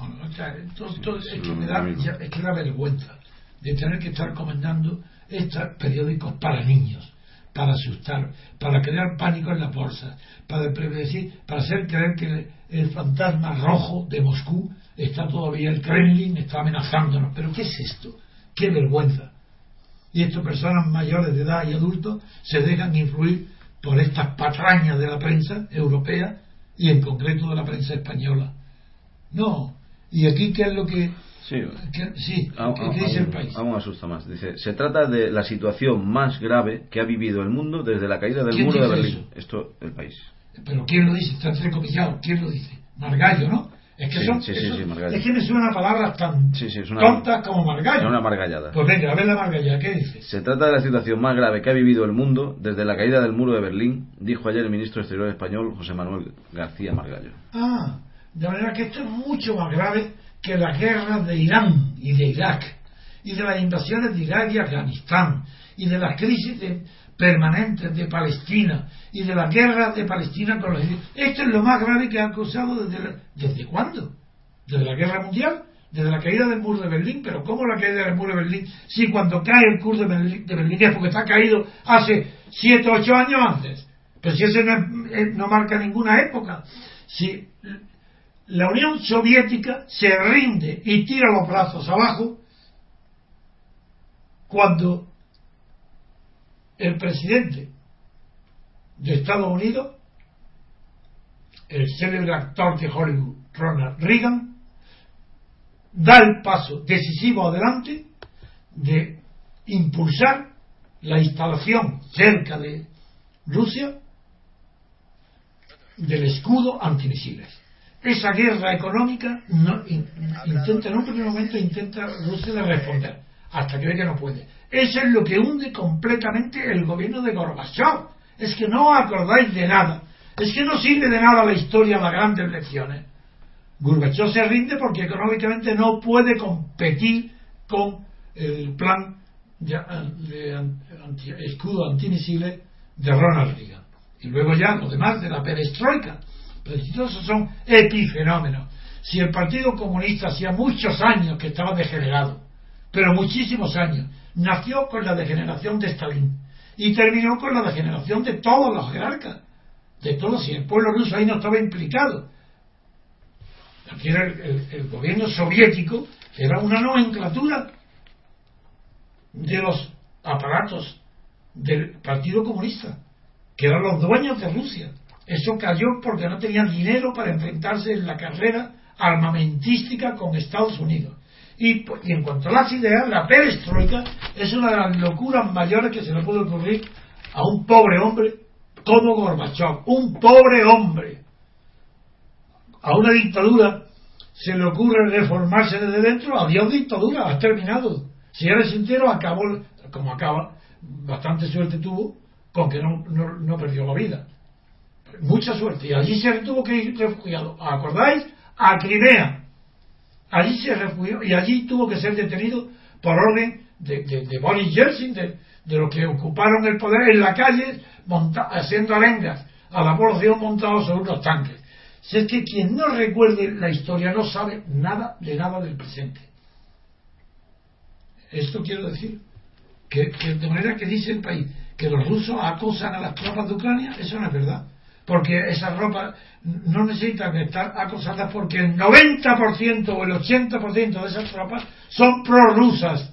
un conflicto armado. Bueno, es, que me da, es que da vergüenza de tener que estar comandando estos periódicos para niños, para asustar, para crear pánico en la bolsa, para predecir, para hacer creer que el, el fantasma rojo de Moscú está todavía, el Kremlin está amenazándonos. ¿Pero qué es esto? ¡Qué vergüenza! Y estas personas mayores de edad y adultos se dejan influir por estas patrañas de la prensa europea y en concreto de la prensa española. No. ¿Y aquí qué es lo que... Sí, sí ¿qué, dice el país? Aún asusta más. Dice, se trata de la situación más grave que ha vivido el mundo desde la caída del muro de Berlín. Esto, el país. Pero ¿quién lo dice? Está entrecomillado. ¿Quién lo dice? Margallo, ¿no? Es que, son, es que me suenan palabras tan tontas como margallo. Una margallada. Pues venga, a ver la margallada, ¿qué dice? Se trata de la situación más grave que ha vivido el mundo desde la caída del muro de Berlín, dijo ayer el ministro exterior español José Manuel García Margallo. Ah, de manera que esto es mucho más grave que las guerras de Irán y de Irak, y de las invasiones de Irak y Afganistán, y de las crisis permanentes de Palestina, y de las guerras de Palestina con los Esto es lo más grave que ha causado desde, ¿desde cuándo? ¿Desde la guerra mundial? Desde la caída del muro de Berlín, pero ¿cómo la caída del muro de Berlín? Si cuando cae el muro de Berlín, de es porque está caído hace 7 o 8 años antes. Pero si ese no, eh, no marca ninguna época. Si la Unión Soviética se rinde y tira los brazos abajo cuando el presidente de Estados Unidos, el célebre actor de Hollywood, Ronald Reagan, da el paso decisivo adelante de impulsar la instalación cerca de Rusia del escudo antimisiles. Esa guerra económica no, intenta, en un primer momento intenta Rusia de responder, hasta que ve que no puede. Eso es lo que hunde completamente el gobierno de Gorbachev es que no acordáis de nada, es que no sirve de nada la historia, las grandes lecciones. Gorbachev se rinde porque económicamente no puede competir con el plan de, escudo antimisiles de Ronald Reagan. Y luego ya lo demás de la perestroika. Esos son epifenómenos. Si el Partido Comunista hacía muchos años que estaba degenerado, pero muchísimos años, nació con la degeneración de Stalin y terminó con la degeneración de todos los jerarcas, de todos, y el pueblo ruso ahí no estaba implicado. Aquí era el, gobierno soviético, era una nomenclatura de los aparatos del Partido Comunista, que eran los dueños de Rusia. Eso cayó porque no tenían dinero para enfrentarse en la carrera armamentística con Estados Unidos. Y, en cuanto a las ideas, la perestroika es una de las locuras mayores que se le puede ocurrir a un pobre hombre como Gorbachev. Un pobre hombre. A una dictadura se le ocurre reformarse desde dentro. Adiós dictadura, has terminado. Si eres entero, acabó, como acaba, bastante suerte tuvo con que no, no, perdió la vida. Mucha suerte. Y allí se tuvo que ir refugiado. ¿Acordáis? A Crimea Allí se refugió y allí tuvo que ser detenido por orden de, de, Boris Yeltsin, de, de los que ocuparon el poder en la calle haciendo arengas a la población montados sobre unos tanques. Si es que quien no recuerde la historia no sabe nada de nada del presente. Esto quiero decir que, de manera que dice el país que los rusos acosan a las tropas de Ucrania, eso no es verdad. Porque esas ropas no necesitan estar acosadas porque el 90% o el 80% de esas tropas son prorrusas.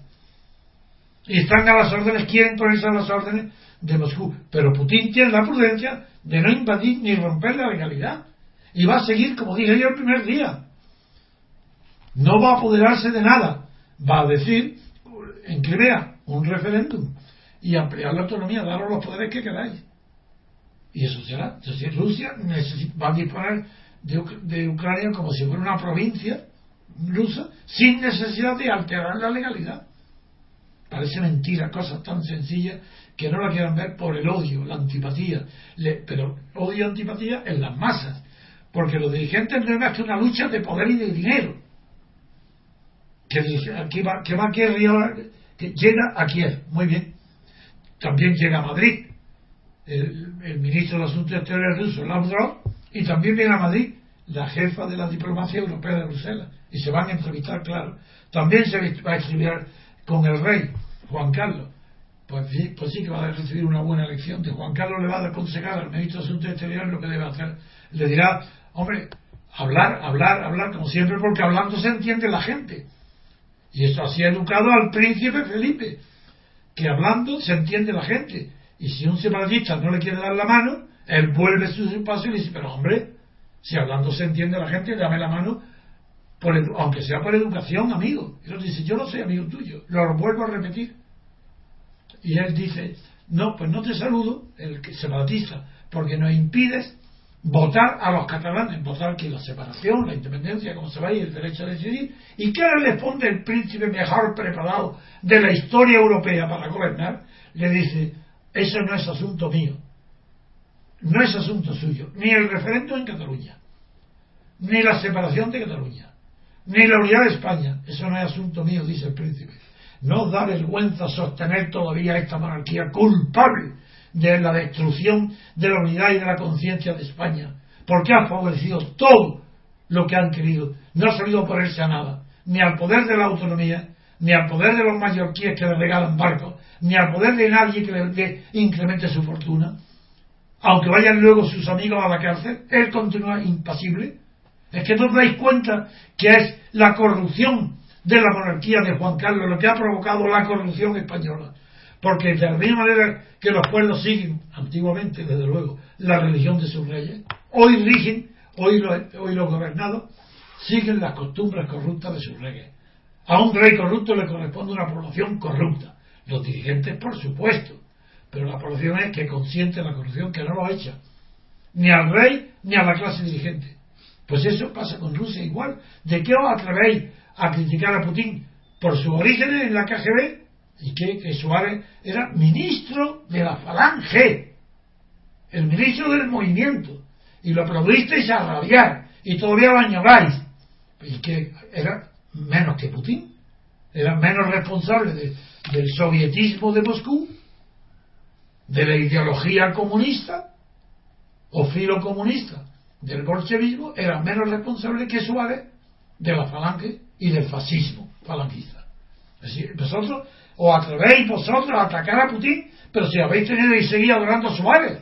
Y están a las órdenes, quieren ponerse a las órdenes de Moscú. Pero Putin tiene la prudencia de no invadir ni romper la legalidad. Y va a seguir, como dije yo el primer día. No va a apoderarse de nada. Va a decir en Crimea un referéndum y ampliar la autonomía, daros los poderes que queráis. Y eso será. Entonces Rusia va a disponer de, Ucrania como si fuera una provincia rusa sin necesidad de alterar la legalidad. Parece mentira, cosas tan sencillas que no la quieran ver por el odio, la antipatía. pero odio y antipatía en las masas. Porque los dirigentes no es más que una lucha de poder y de dinero. Que, que va, que va a que llega a Kiev, muy bien. También llega a Madrid el, ministro de Asuntos Exteriores ruso, Lavrov, y también viene a Madrid la jefa de la diplomacia europea de Bruselas, y se van a entrevistar, claro. También se va a escribir con el rey, Juan Carlos. Pues pues sí que va a recibir una buena lección. De Juan Carlos le va a aconsejar al ministro de Asuntos Exteriores lo que debe hacer. Le dirá, hombre, hablar, hablar, hablar, como siempre, porque hablando se entiende la gente. Y eso así ha educado al príncipe Felipe, que hablando se entiende la gente. Y si un separatista no le quiere dar la mano, él vuelve su paso y dice, pero hombre, si hablando se entiende la gente, dame la mano, por aunque sea por educación, amigo. Y él dice, yo no soy amigo tuyo, lo vuelvo a repetir. Y él dice, no, pues no te saludo, el separatista, porque nos impides votar a los catalanes, votar que la separación, la independencia, como se va y el derecho a decidir. ¿Y qué le responde el príncipe mejor preparado de la historia europea para gobernar? Le dice, eso no es asunto mío, no es asunto suyo, ni el referendo en Cataluña, ni la separación de Cataluña, ni la unidad de España, eso no es asunto mío, dice el príncipe. No da vergüenza sostener todavía esta monarquía culpable de la destrucción de la unidad y de la conciencia de España, porque ha favorecido todo lo que han querido, no ha salido a ponerse a nada, ni al poder de la autonomía, ni al poder de los mallorquíes que le regalan barcos, ni al poder de nadie que le, incremente su fortuna, aunque vayan luego sus amigos a la cárcel, él continúa impasible. Es que no os dais cuenta que es la corrupción de la monarquía de Juan Carlos lo que ha provocado la corrupción española. Porque de la misma manera que los pueblos siguen, antiguamente desde luego, la religión de sus reyes, hoy rigen, hoy los, hoy los gobernados siguen las costumbres corruptas de sus reyes. A un rey corrupto le corresponde una población corrupta. Los dirigentes, por supuesto, pero la población es que consiente la corrupción, que no lo echa. Ni al rey ni a la clase dirigente. Pues eso pasa con Rusia igual. ¿De qué os atrevéis a criticar a Putin? ¿Por su origen en la KGB? y que, Suárez era ministro de la Falange, el ministro del movimiento, y lo aplaudisteis a rabiar, y todavía lo añoráis, y que era menos que Putin, era menos responsable del sovietismo de Moscú, de la ideología comunista o filocomunista del bolchevismo, era menos responsable que Suárez de la falange y del fascismo falangista. Es decir, nosotros ¿O atrevéis vosotros a atacar a Putin? Pero si habéis tenido y seguir adorando a Suárez.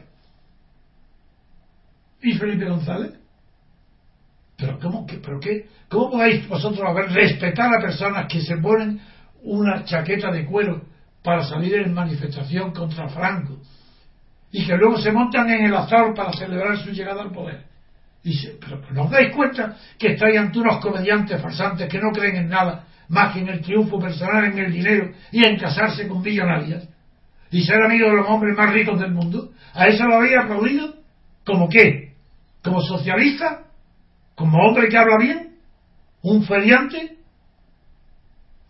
¿Y Felipe González? ¿Pero cómo, pero qué, cómo podéis vosotros respetar a personas que se ponen una chaqueta de cuero para salir en manifestación contra Franco y que luego se montan en el azar para celebrar su llegada al poder? Y pero, ¿no os dais cuenta que estáis ante unos comediantes farsantes que no creen en nada más que en el triunfo personal, en el dinero y en casarse con millonarias y ser amigo de los hombres más ricos del mundo. ¿A eso lo habéis aplaudido? ¿Como qué? ¿Como socialista? ¿Como hombre que habla bien? ¿Un feriante?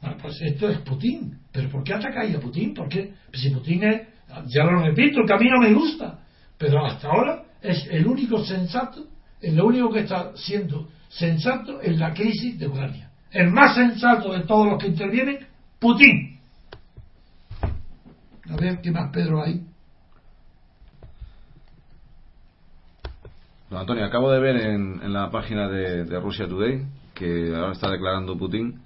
Bueno, pues esto es Putin. ¿Pero por qué atacáis a Putin? ¿Por qué? Pues si Putin es, ya lo repito, que a mí no me gusta, pero hasta ahora es el único sensato, es lo único que está siendo sensato en la crisis de Ucrania el más sensato de todos los que intervienen, Putin. A ver, ¿qué más, Pedro, hay? Don Antonio, acabo de ver en, la página de, de Russia Today que ahora está declarando Putin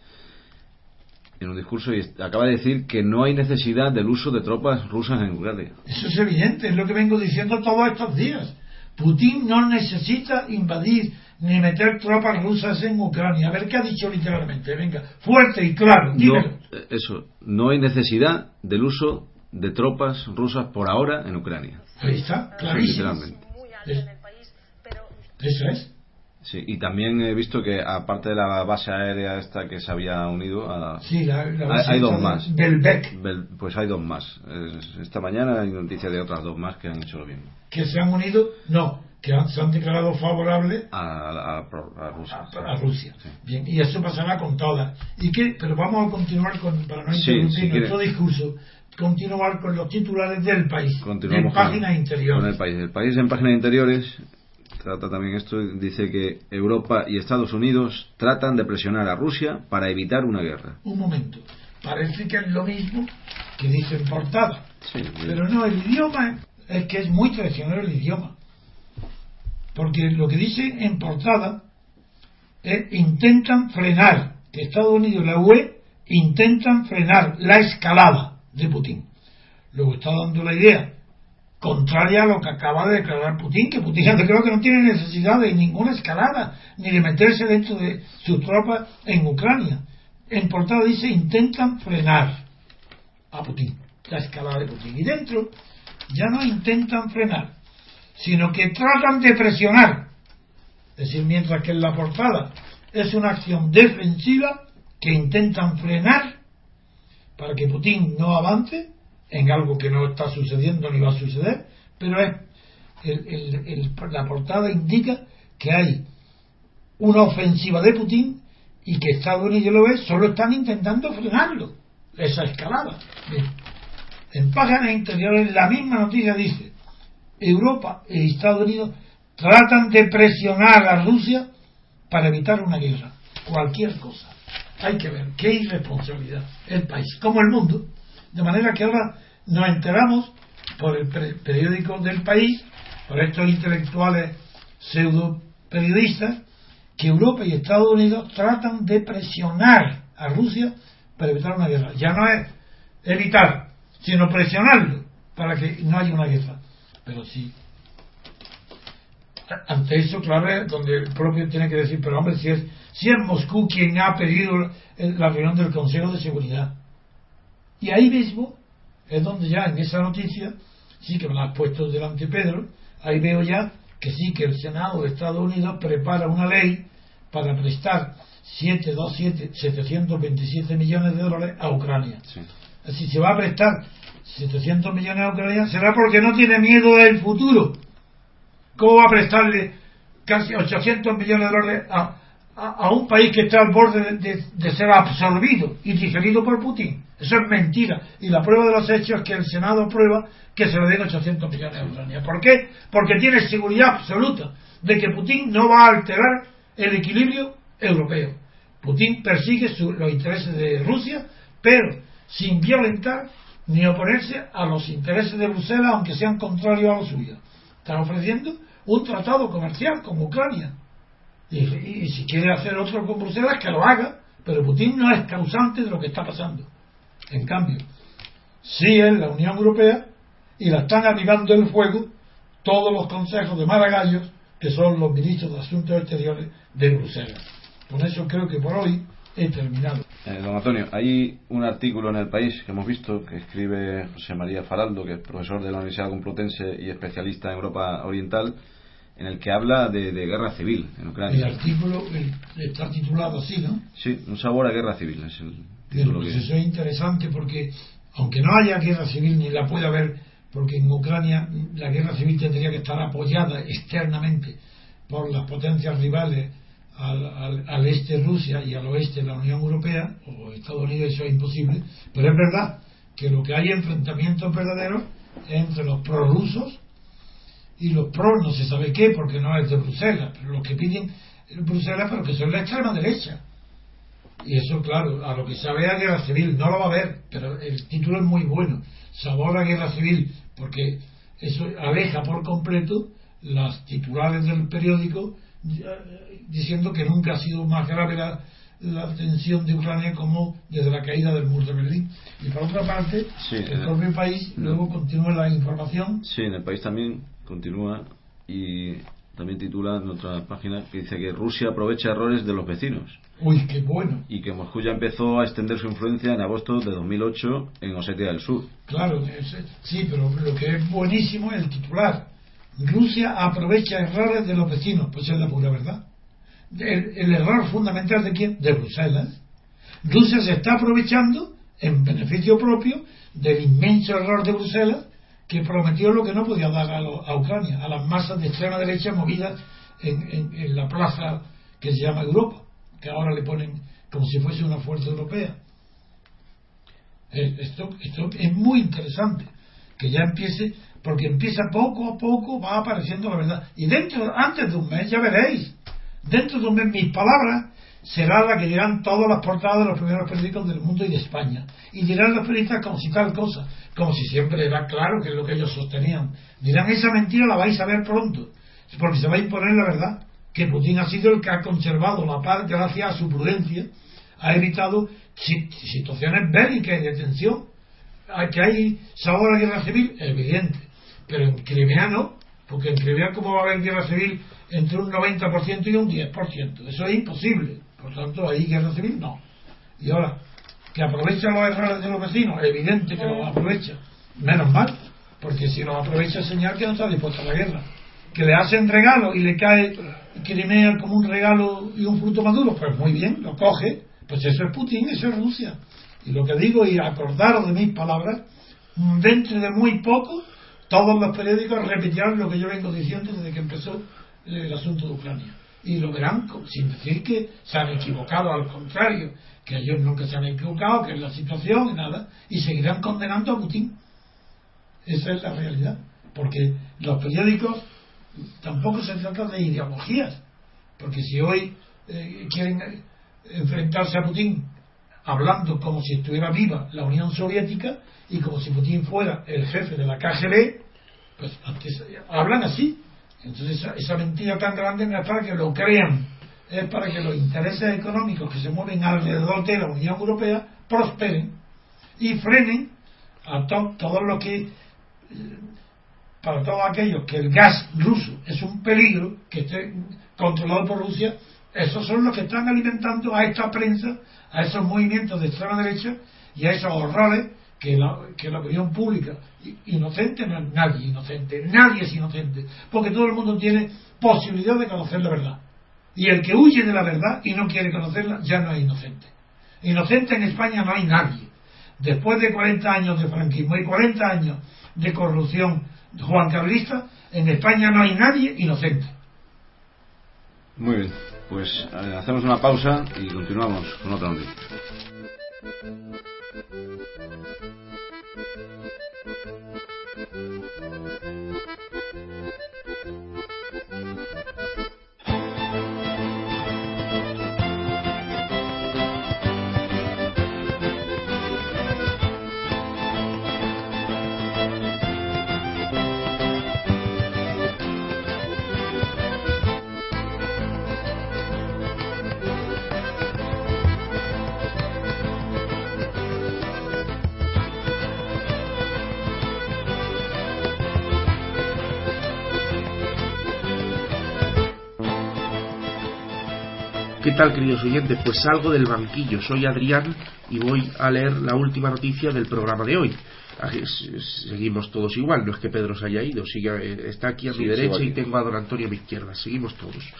en un discurso y acaba de decir que no hay necesidad del uso de tropas rusas en Ucrania. Eso es evidente, es lo que vengo diciendo todos estos días. Putin no necesita invadir ni meter tropas rusas en Ucrania. A ver qué ha dicho literalmente. Venga, fuerte y claro. No, eh, eso, no hay necesidad del uso de tropas rusas por ahora en Ucrania. Ahí está, clarísimo. literalmente. Eso es. Sí, y también he visto que aparte de la base aérea esta que se había unido a... Sí, la, hay, dos más. Belbec. pues hay dos más. Esta mañana hay noticia de otras dos más que han hecho lo mismo. ¿Que se han unido? No, que se han declarado favorables a, Rusia. A, Rusia. Bien, y eso pasará con todas. ¿Y qué? Pero vamos a continuar con, para no interrumpir nuestro discurso, continuar con los titulares del país. en páginas interiores. Con el país. El país en páginas interiores trata también esto, dice que Europa y Estados Unidos tratan de presionar a Rusia para evitar una guerra. Un momento, parece que es lo mismo que dice en portada, pero no, el idioma es que es muy traicionero el idioma, porque lo que dice en portada es intentan frenar, que Estados Unidos y la UE intentan frenar la escalada de Putin. Luego está dando la idea contraria a lo que acaba de declarar Putin, que Putin creo que no tiene necesidad de ninguna escalada, ni de meterse dentro de sus tropas en Ucrania. En portada dice intentan frenar a Putin, la escalada de Putin. Y dentro ya no intentan frenar, sino que tratan de presionar. Es decir, mientras que en la portada es una acción defensiva que intentan frenar para que Putin no avance, en algo que no está sucediendo ni va a suceder, pero es la portada indica que hay una ofensiva de Putin y que Estados Unidos lo ve, solo están intentando frenarlo, esa escalada. En páginas interiores la misma noticia dice, Europa y Estados Unidos tratan de presionar a Rusia para evitar una guerra, cualquier cosa. Hay que ver qué irresponsabilidad el país, como el mundo, de manera que ahora nos enteramos por el periódico del país, por estos intelectuales pseudo periodistas, que Europa y Estados Unidos tratan de presionar a Rusia para evitar una guerra. Ya no es evitar, sino presionarlo para que no haya una guerra. Pero sí. Ante eso, claro, es donde el propio tiene que decir, pero hombre, si es, si es Moscú quien ha pedido la reunión del Consejo de Seguridad, y ahí mismo es donde ya en esa noticia, sí que me la has puesto delante Pedro, ahí veo ya que sí que el Senado de Estados Unidos prepara una ley para prestar 727, 727 millones de dólares a Ucrania. Si se va a prestar 700 millones a Ucrania, será porque no tiene miedo del futuro. ¿Cómo va a prestarle casi 800 millones de dólares a, a, un país que está al borde de, ser absorbido y digerido por Putin. Eso es mentira. Y la prueba de los hechos es que el Senado aprueba que se le den 800 millones a Ucrania. ¿Por qué? Porque tiene seguridad absoluta de que Putin no va a alterar el equilibrio europeo. Putin persigue los intereses de Rusia, pero sin violentar ni oponerse a los intereses de Bruselas, aunque sean contrarios a los suyos. Están ofreciendo un tratado comercial con Ucrania y, si quiere hacer otro con Bruselas, que lo haga, pero Putin no es causante de lo que está pasando. En cambio, sí es la Unión Europea y la están avivando el fuego todos los consejos de Maragallos, que son los ministros de Asuntos Exteriores de Bruselas. Con eso creo que por hoy he terminado. Eh, don Antonio, hay un artículo en el país que hemos visto que escribe José María Faraldo, que es profesor de la Universidad Complutense y especialista en Europa Oriental, en el que habla de, guerra civil en Ucrania. El artículo está titulado así, ¿no? Sí, un sabor a guerra civil es el pues eso es interesante porque, aunque no haya guerra civil ni la pueda haber, porque en Ucrania la guerra civil tendría que estar apoyada externamente por las potencias rivales al, al, este Rusia y al oeste la Unión Europea o Estados Unidos, eso es imposible, pero es verdad que lo que hay enfrentamientos verdaderos entre los prorrusos y los pro no se sabe qué, porque no es de Bruselas, pero los que piden Bruselas, pero que son la extrema derecha. Y eso, claro, a lo que sabe a guerra civil, no lo va a ver, pero el título es muy bueno. Sabor a guerra civil, porque eso aleja por completo las titulares del periódico diciendo que nunca ha sido más grave la, la tensión de Ucrania como desde la caída del muro de Berlín. Y por otra parte, el propio país luego continúa la información. Sí, en el país también continúa y también titula en otra página que dice que Rusia aprovecha errores de los vecinos. Uy, qué bueno. Y que Moscú ya empezó a extender su influencia en agosto de 2008 en Osetia del Sur. Claro, sí, pero lo que es buenísimo es el titular. Rusia aprovecha errores de los vecinos. Pues es la pura verdad. El, el error fundamental de quién? De Bruselas. Rusia se está aprovechando en beneficio propio del inmenso error de Bruselas que prometió lo que no podía dar a, Ucrania, a las masas de extrema derecha movidas en, la plaza que se llama Europa, que ahora le ponen como si fuese una fuerza europea. Eh, esto, esto es muy interesante, que ya empiece, porque empieza poco a poco, va apareciendo la verdad. Y dentro, antes de un mes, ya veréis, dentro de un mes mis palabras será la que dirán todas las portadas de los primeros periódicos del mundo y de España. Y dirán los periodistas como si tal cosa, como si siempre era claro que es lo que ellos sostenían. Dirán, esa mentira la vais a ver pronto, porque se va a imponer la verdad, que Putin ha sido el que ha conservado la paz gracias a su prudencia, ha evitado situaciones bélicas y de tensión. Que hay sabor a guerra civil, evidente, pero en Crimea no, porque en Crimea, ¿cómo va a haber guerra civil entre un 90% y un 10%? Eso es imposible. Por tanto, ahí guerra civil no. Y ahora, que aprovecha los errores de los vecinos, evidente que los aprovecha. Menos mal, porque si los aprovecha es señal que no está dispuesto a la guerra. Que le hacen regalo y le cae Crimea como un regalo y un fruto maduro, pues muy bien, lo coge. Pues eso es Putin, eso es Rusia. Y lo que digo, y acordaros de mis palabras, dentro de muy poco, todos los periódicos repetirán lo que yo vengo diciendo desde que empezó el asunto de Ucrania y lo verán sin decir que se han equivocado, al contrario, que ellos nunca se han equivocado, que es la situación y nada, y seguirán condenando a Putin. Esa es la realidad, porque los periódicos tampoco se trata de ideologías, porque si hoy eh, quieren enfrentarse a Putin hablando como si estuviera viva la Unión Soviética y como si Putin fuera el jefe de la KGB, pues hablan así, entonces esa, mentira tan grande no es para que lo crean, es para que los intereses económicos que se mueven alrededor de la Unión Europea prosperen y frenen a todos los que para todos aquellos que el gas ruso es un peligro que esté controlado por Rusia, esos son los que están alimentando a esta prensa, a esos movimientos de extrema derecha y a esos horrores que la, que la opinión pública inocente no es nadie inocente, nadie es inocente, porque todo el mundo tiene posibilidad de conocer la verdad. Y el que huye de la verdad y no quiere conocerla ya no es inocente. Inocente en España no hay nadie. Después de 40 años de franquismo y 40 años de corrupción Juan Carlista, en España no hay nadie inocente. Muy bien, pues eh, hacemos una pausa y continuamos con otra noticia. ¿Qué tal, queridos oyentes? Pues salgo del banquillo. Soy Adrián y voy a leer la última noticia del programa de hoy. Seguimos todos igual, no es que Pedro se haya ido, sigue, eh, está aquí a mi derecha y tengo a don Antonio a mi izquierda. Seguimos todos.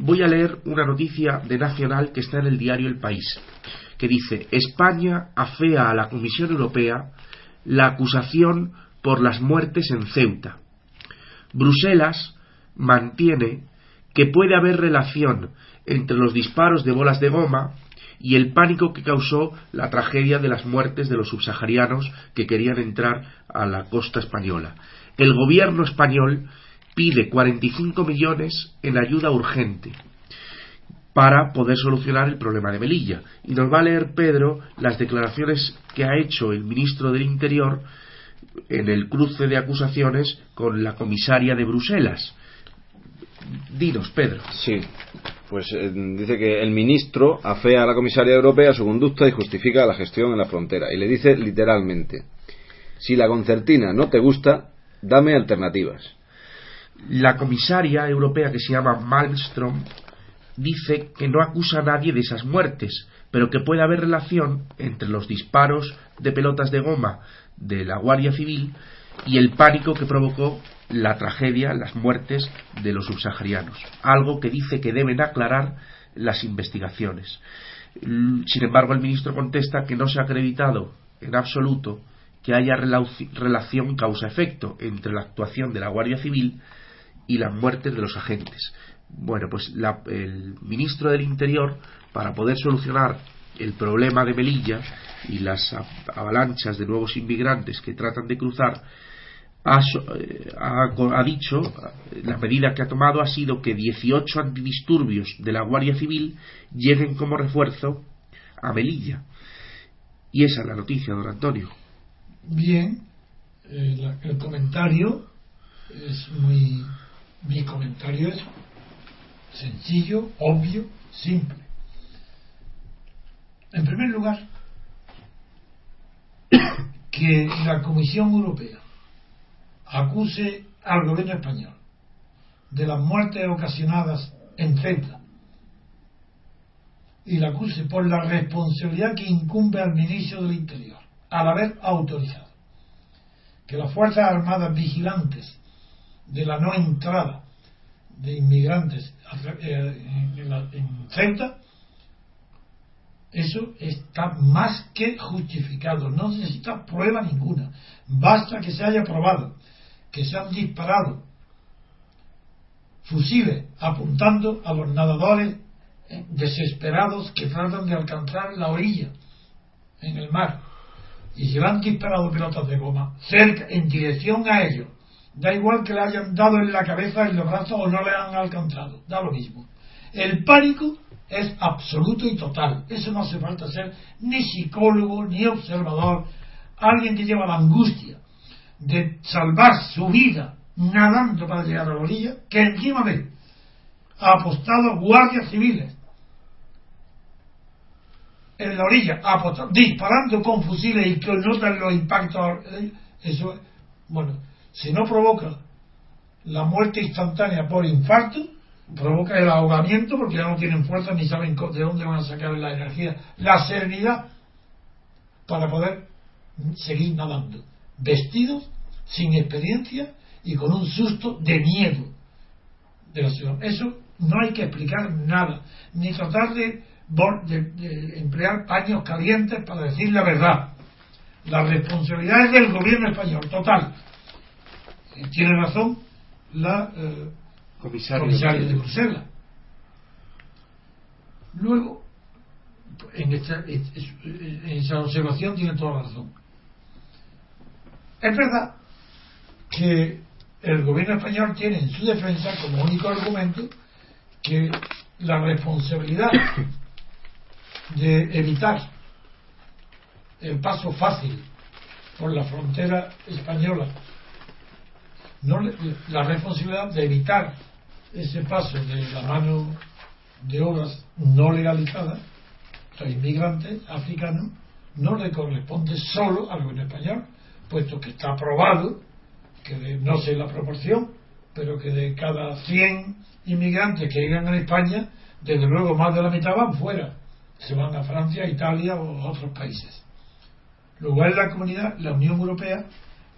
Voy a leer una noticia de Nacional que está en el diario El País, que dice: España afea a la Comisión Europea la acusación por las muertes en Ceuta. Bruselas mantiene que puede haber relación entre los disparos de bolas de goma y el pánico que causó la tragedia de las muertes de los subsaharianos que querían entrar a la costa española. El gobierno español pide 45 millones en ayuda urgente. para poder solucionar el problema de Melilla. Y nos va a leer Pedro las declaraciones que ha hecho el ministro del Interior en el cruce de acusaciones con la comisaria de Bruselas. Dinos, Pedro. Sí, pues eh, dice que el ministro afea a la comisaria europea su conducta y justifica la gestión en la frontera. Y le dice literalmente, si la concertina no te gusta, dame alternativas. La comisaria europea que se llama Malmström dice que no acusa a nadie de esas muertes, pero que puede haber relación entre los disparos de pelotas de goma de la Guardia Civil y el pánico que provocó la tragedia, las muertes de los subsaharianos, algo que dice que deben aclarar las investigaciones. Sin embargo, el ministro contesta que no se ha acreditado en absoluto que haya relación causa-efecto entre la actuación de la Guardia Civil y las muertes de los agentes. Bueno, pues el ministro del Interior, para poder solucionar el problema de Melilla y las avalanchas de nuevos inmigrantes que tratan de cruzar, eh, ha, dicho, la medida que ha tomado ha sido que 18 antidisturbios de la Guardia Civil lleguen como refuerzo a Melilla. Y esa es la noticia, don Antonio. Bien, eh, el comentario es muy. Mi comentario es sencillo, obvio, simple. En primer lugar, que la Comisión Europea acuse al gobierno español de las muertes ocasionadas en Ceuta y la acuse por la responsabilidad que incumbe al ministro del Interior al haber autorizado que las Fuerzas Armadas vigilantes de la no entrada de inmigrantes eh, en Ceuta eso está más que justificado, no necesita prueba ninguna. Basta que se haya probado que se han disparado fusiles apuntando a los nadadores desesperados que tratan de alcanzar la orilla en el mar y se han disparado pelotas de goma cerca en dirección a ellos da igual que le hayan dado en la cabeza en los brazos o no le han alcanzado da lo mismo el pánico es absoluto y total. Eso no hace falta ser ni psicólogo ni observador. Alguien que lleva la angustia de salvar su vida nadando para llegar a la orilla, que encima de apostado guardias civiles en la orilla, apostado, disparando con fusiles y que notan los impactos. Eso, bueno, si no provoca la muerte instantánea por infarto, provoca el ahogamiento porque ya no tienen fuerza ni saben de dónde van a sacar la energía, la serenidad para poder seguir nadando, vestidos, sin experiencia y con un susto de miedo de la ciudad. Eso no hay que explicar nada, ni tratar de, de emplear paños calientes para decir la verdad. La responsabilidad es del gobierno español, total. Tiene razón la eh, comisario, de Bruselas. Luego, en, esta, en esa observación tiene toda la razón. Es verdad que el gobierno español tiene en su defensa como único argumento que la responsabilidad de evitar el paso fácil por la frontera española, la responsabilidad de evitar ese paso de la mano de obras no legalizadas, sea, inmigrantes africanos, no le corresponde solo al gobierno español, puesto que está aprobado, que no sé la proporción, pero que de cada 100 inmigrantes que llegan a España, desde luego más de la mitad van fuera, se van a Francia, Italia o a otros países. Luego es la comunidad, la Unión Europea,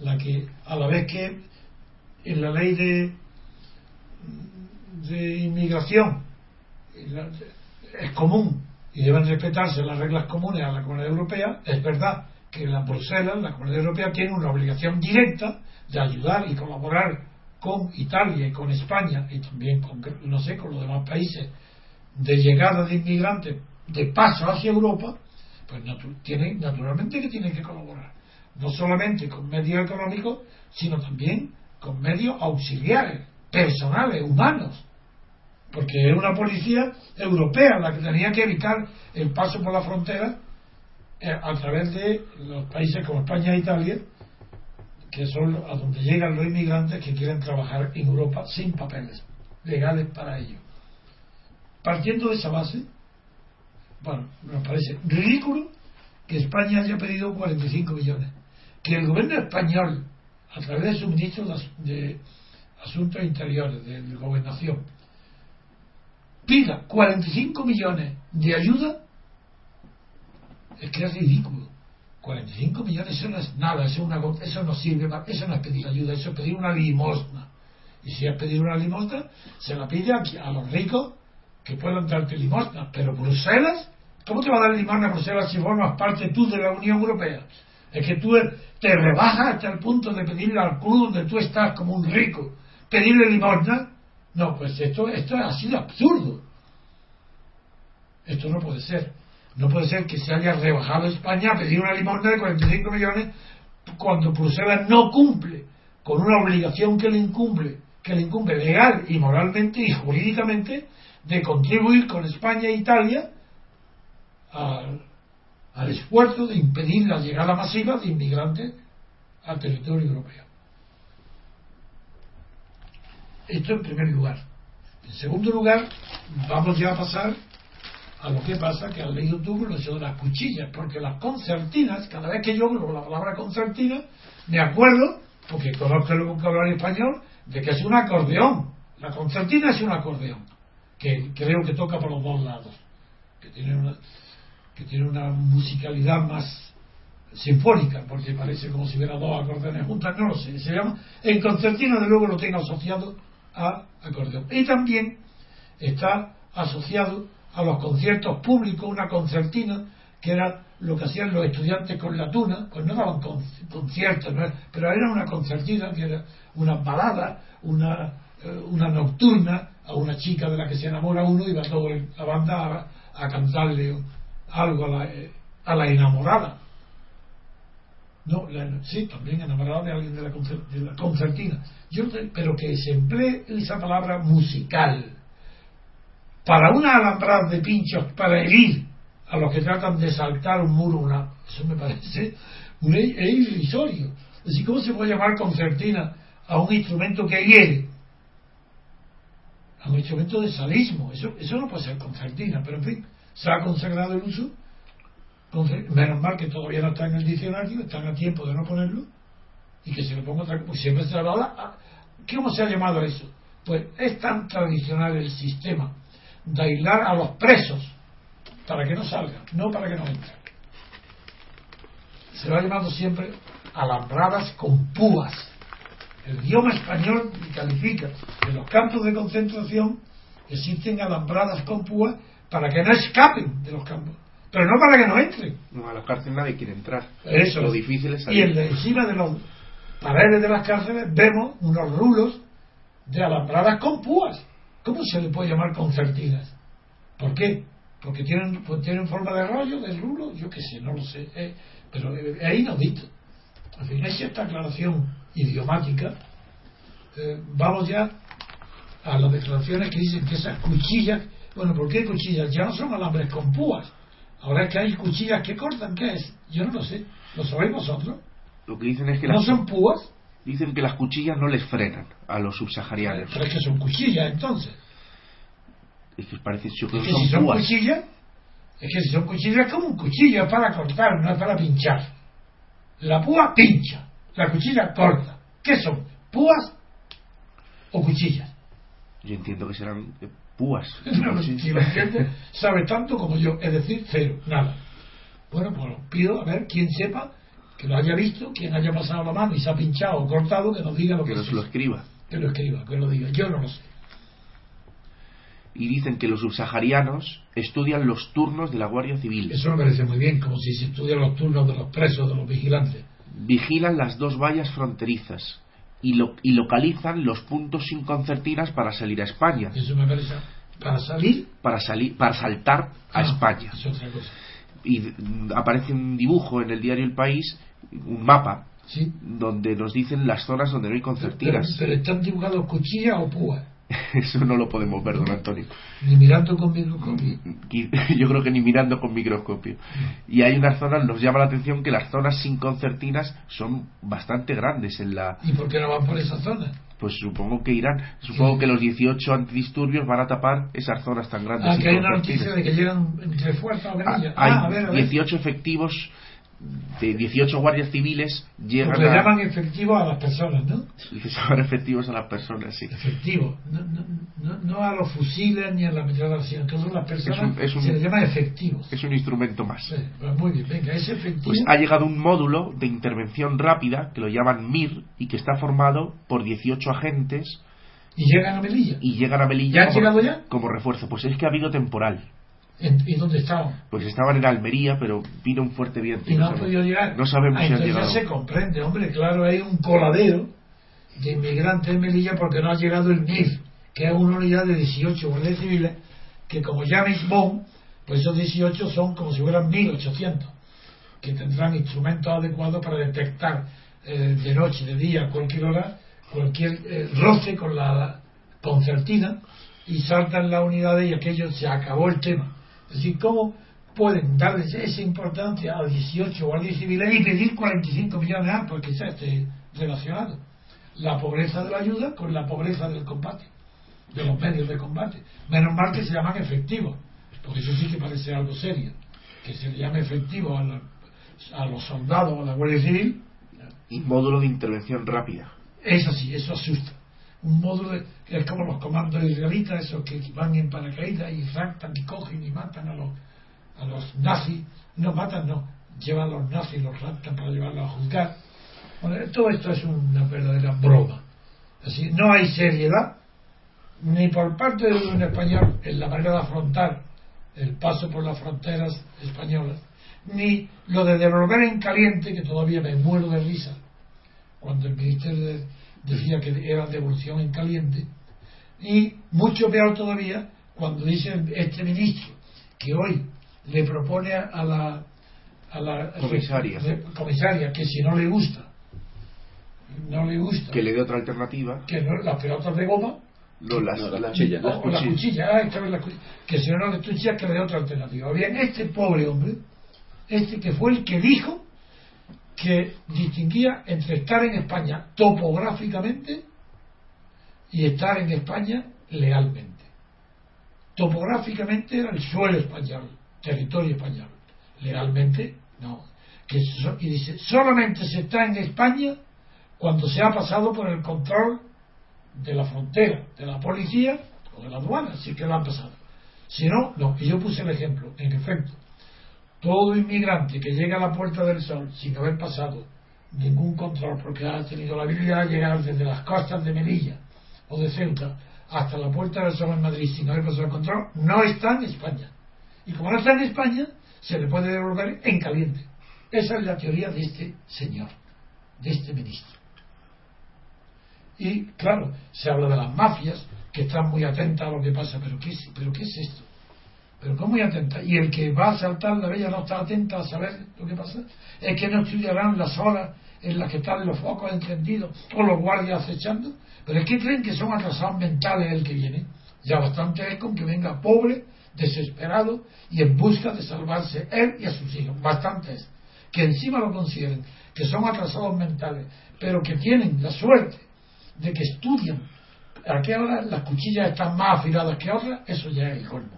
la que a la vez que en la ley de de inmigración es común y deben respetarse las reglas comunes a la comunidad europea, es verdad que la Bruselas, la comunidad europea, tiene una obligación directa de ayudar y colaborar con Italia y con España y también con, no sé, con los demás países de llegada de inmigrantes de paso hacia Europa, pues tiene, naturalmente que tienen que colaborar. No solamente con medios económicos, sino también con medios auxiliares, personales, humanos porque es una policía europea la que tenía que evitar el paso por la frontera a través de los países como España e Italia, que son a donde llegan los inmigrantes que quieren trabajar en Europa sin papeles legales para ello. Partiendo de esa base, bueno, nos parece ridículo que España haya pedido 45 millones, que el gobierno español, a través de su ministro de Asuntos Interiores, de Gobernación, pida 45 millones de ayuda, es que es ridículo. 45 millones, eso no es nada, eso, una, eso no sirve, eso no es pedir ayuda, eso es pedir una limosna. Y si es pedir una limosna, se la pide a, los ricos que puedan darte limosna. Pero Bruselas, ¿cómo te va a dar limosna a Bruselas si formas parte tú de la Unión Europea? Es que tú te rebajas hasta el punto de pedirle al club donde tú estás como un rico, pedirle limosna. No, pues esto, esto ha sido absurdo. Esto no puede ser. No puede ser que se haya rebajado España a pedir una limosna de 45 millones cuando Bruselas no cumple con una obligación que le incumple, que le incumbe legal y moralmente y jurídicamente de contribuir con España e Italia al, al esfuerzo de impedir la llegada masiva de inmigrantes al territorio europeo. Esto en primer lugar. En segundo lugar, vamos ya a pasar a lo que pasa que al leído tú lo de las cuchillas, porque las concertinas, cada vez que yo hablo la palabra concertina, me acuerdo, porque conozco el vocabulario español, de que es un acordeón. La concertina es un acordeón, que creo que toca por los dos lados, que tiene una, que tiene una musicalidad más sinfónica, porque parece como si hubiera dos acordeones juntas, no lo sé, se llama, en concertina de luego lo tengo asociado a acordeón. Y también está asociado a los conciertos públicos, una concertina, que era lo que hacían los estudiantes con la tuna, pues no daban conciertos, pero era una concertina, que era una balada, una, eh, una nocturna a una chica de la que se enamora uno y va toda la banda a, cantarle algo a la, eh, a la enamorada. No, sí, también enamorada de alguien de la, la concertina. Pero que se emplee esa palabra musical para una alambrada de pinchos para herir a los que tratan de saltar un muro, una, eso me parece un es irrisorio. Así, ¿cómo se puede llamar concertina a un instrumento que hiere? A un instrumento de sadismo. Eso, eso no puede ser concertina, pero en fin, se ha consagrado el uso. Menos mal que todavía no está en el diccionario, están a tiempo de no ponerlo y que se lo ponga otra pues siempre se habla. ¿Cómo se ha llamado eso? Pues es tan tradicional el sistema de aislar a los presos para que no salgan, no para que no entren. Se lo ha llamado siempre alambradas con púas. El idioma español califica que en los campos de concentración existen alambradas con púas para que no escapen de los campos, pero no para que no entren. No, a la cárcel nadie quiere entrar. Eso. Lo difícil es salir. Y en encima de los paredes de las cárceles vemos unos rulos de alambradas con púas. ¿Cómo se le puede llamar concertinas? ¿Por qué? Porque tienen, pues tienen forma de rollo, de rulo, yo qué sé, no lo sé. Eh, pero es inaudito. En fin, es esta aclaración idiomática. Eh, vamos ya a las declaraciones que dicen que esas cuchillas, bueno, ¿por qué cuchillas? Ya no son alambres con púas. Ahora es que hay cuchillas que cortan, ¿qué es? Yo no lo sé. ¿Lo sabéis vosotros? Lo que dicen es que ¿No son púas? Dicen que las cuchillas no les frenan a los subsaharianos. Pero es que son cuchillas entonces. Es que parece yo que, si son cuchillas, es que si son cuchillas es como un cuchillo, es para cortar, no es para pinchar. La púa pincha, la cuchilla corta. ¿Qué son? ¿Púas o cuchillas? Yo entiendo que serán eh, púas. No, si lo entiende, sabe tanto como yo, es decir, cero, nada. Bueno, pues pido a ver quién sepa que lo haya visto, quien haya pasado la mano y se ha pinchado o cortado, que nos diga lo que, que nos lo escriba. Que lo escriba, que lo diga. Yo no lo sé. Y dicen que los subsaharianos estudian los turnos de la Guardia Civil. Eso me parece muy bien, como si se estudian los turnos de los presos, de los vigilantes. Vigilan las dos vallas fronterizas y, lo, y localizan los puntos sin concertinas para salir a España. Eso me parece. ¿Para salir? Para, salir, para saltar a Ah, España. Es otra cosa. y aparece un dibujo en el diario El País, un mapa, Sí. donde nos dicen las zonas donde no hay Pero, concertinas. pero están dibujados cuchillas o púas. Eso no lo podemos ver, don Antonio. Ni mirando con microscopio. Yo creo que ni mirando con microscopio. Y hay unas zonas, nos llama la atención que las zonas sin concertinas son bastante grandes en la. ¿Y por qué no van por esas zonas? Pues supongo que irán. Supongo que los 18 antidisturbios van a tapar esas zonas tan grandes. Ah, que hay una noticia de que llegan refuerzos a Venilla. Ah, hay ah, a ver, a ver. 18 efectivos de 18 guardias civiles llegan Porque le llaman efectivos a las personas, ¿no? Se llaman efectivos a las personas, sí. Efectivos, no, no, no, a los fusiles ni a la metralla, sino a todas las personas se les llama efectivos. Es un instrumento más. pues muy bien, venga, es efectivo. Pues ha llegado un módulo de intervención rápida que lo llaman MIR y que está formado por 18 agentes. ¿Y llegan a Melilla? Y llegan a Melilla. ¿Ya han llegado ya? Como refuerzo. Pues es que ha habido temporal. ¿Y dónde estaban? Pues estaban en Almería, pero vino un fuerte viento. ¿Y no, han podido llegar? No sabemos si han llegado. Ya se comprende, hombre, claro, hay un coladero de inmigrantes en Melilla porque no ha llegado el MIR, que es una unidad de 18 guardias civiles, que como James Bond, pues esos 18 son como si fueran 1800, que tendrán instrumentos adecuados para detectar eh, de noche, de día, cualquier hora, cualquier eh, roce con la concertina y saltan las unidades y aquello se acabó el tema es decir, ¿cómo pueden darles esa importancia a 18 guardias civiles y pedir 45 millones más? Porque se esté relacionado. La pobreza de la ayuda con la pobreza del combate, de los medios de combate. Menos mal que se llaman efectivos, porque eso sí que parece algo serio. Que se le llame efectivo a, a los soldados o a la Guardia Civil. Y módulo de intervención rápida. Eso sí, eso asusta un módulo que es como los comandos israelitas, esos que van en paracaídas y raptan y cogen y matan a los, a los nazis. No matan, no, llevan a los nazis, los raptan para llevarlos a juzgar. Todo esto es una verdadera broma. Así, no hay seriedad ni por parte de un español en la manera de afrontar el paso por las fronteras españolas, ni lo de devolver en caliente, que todavía me muero de risa, cuando el Ministerio de decía que era devolución en caliente, y mucho peor todavía cuando dice este ministro que hoy le propone a la, a la comisaria. comisaria que si no le gusta, no le gusta, que le dé otra alternativa, que no, las pelotas de goma, no, las, las, cuchillas, las cuchillas, ah, que si no las cuchillas que le dé otra alternativa. Bien, este pobre hombre, este que fue el que dijo que distinguía entre estar en España topográficamente y estar en España legalmente. Topográficamente era el suelo español, territorio español. Legalmente, no. Que, y dice, solamente se está en España cuando se ha pasado por el control de la frontera, de la policía o de la aduana, si que lo han pasado. Si no, no. Y yo puse el ejemplo, en efecto, todo inmigrante que llega a la Puerta del Sol sin haber pasado ningún control, porque ha tenido la habilidad de llegar desde las costas de Melilla o de Ceuta hasta la Puerta del Sol en Madrid sin haber pasado el control, no está en España. Y como no está en España, se le puede devolver en caliente. Esa es la teoría de este señor, de este ministro. Y claro, se habla de las mafias que están muy atentas a lo que pasa, pero ¿qué pero qué es esto? Pero ¿cómo muy atenta? Y el que va a saltar la bella no está atenta a saber lo que pasa. Es que no estudiarán las horas en las que están los focos encendidos o los guardias acechando. Pero es que creen que son atrasados mentales el que viene. Ya bastante es con que venga pobre, desesperado y en busca de salvarse él y a sus hijos. Bastante es. Que encima lo consideren que son atrasados mentales, pero que tienen la suerte de que estudian a qué hora las cuchillas están más afiladas que otras, eso ya es el colmo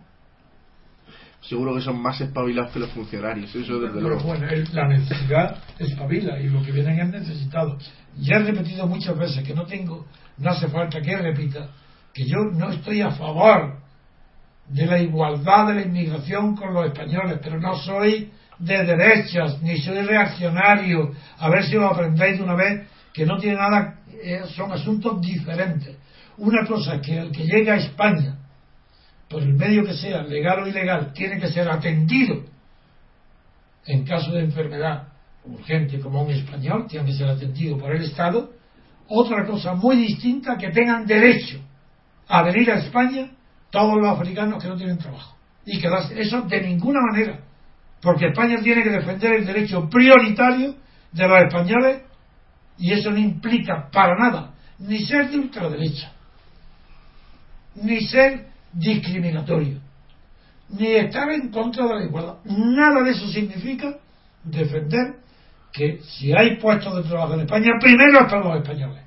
seguro que son más espabilados que los funcionarios. Eso desde luego. Bueno, la necesidad espabila y lo que vienen es necesitado. Ya he repetido muchas veces que no tengo, no hace falta que repita, que yo no estoy a favor de la igualdad de la inmigración con los españoles, pero no soy de derechas, ni soy reaccionario. A ver si lo aprendéis de una vez, que no tiene nada, eh, son asuntos diferentes. Una cosa es que el que llega a España por el medio que sea, legal o ilegal, tiene que ser atendido en caso de enfermedad urgente como un español, tiene que ser atendido por el Estado. Otra cosa muy distinta, que tengan derecho a venir a España todos los africanos que no tienen trabajo. Y que eso de ninguna manera, porque España tiene que defender el derecho prioritario de los españoles y eso no implica para nada ni ser de ultraderecha, ni ser discriminatorio, ni estar en contra de la igualdad. Nada de eso significa defender que si hay puestos de trabajo en España, primero están los españoles.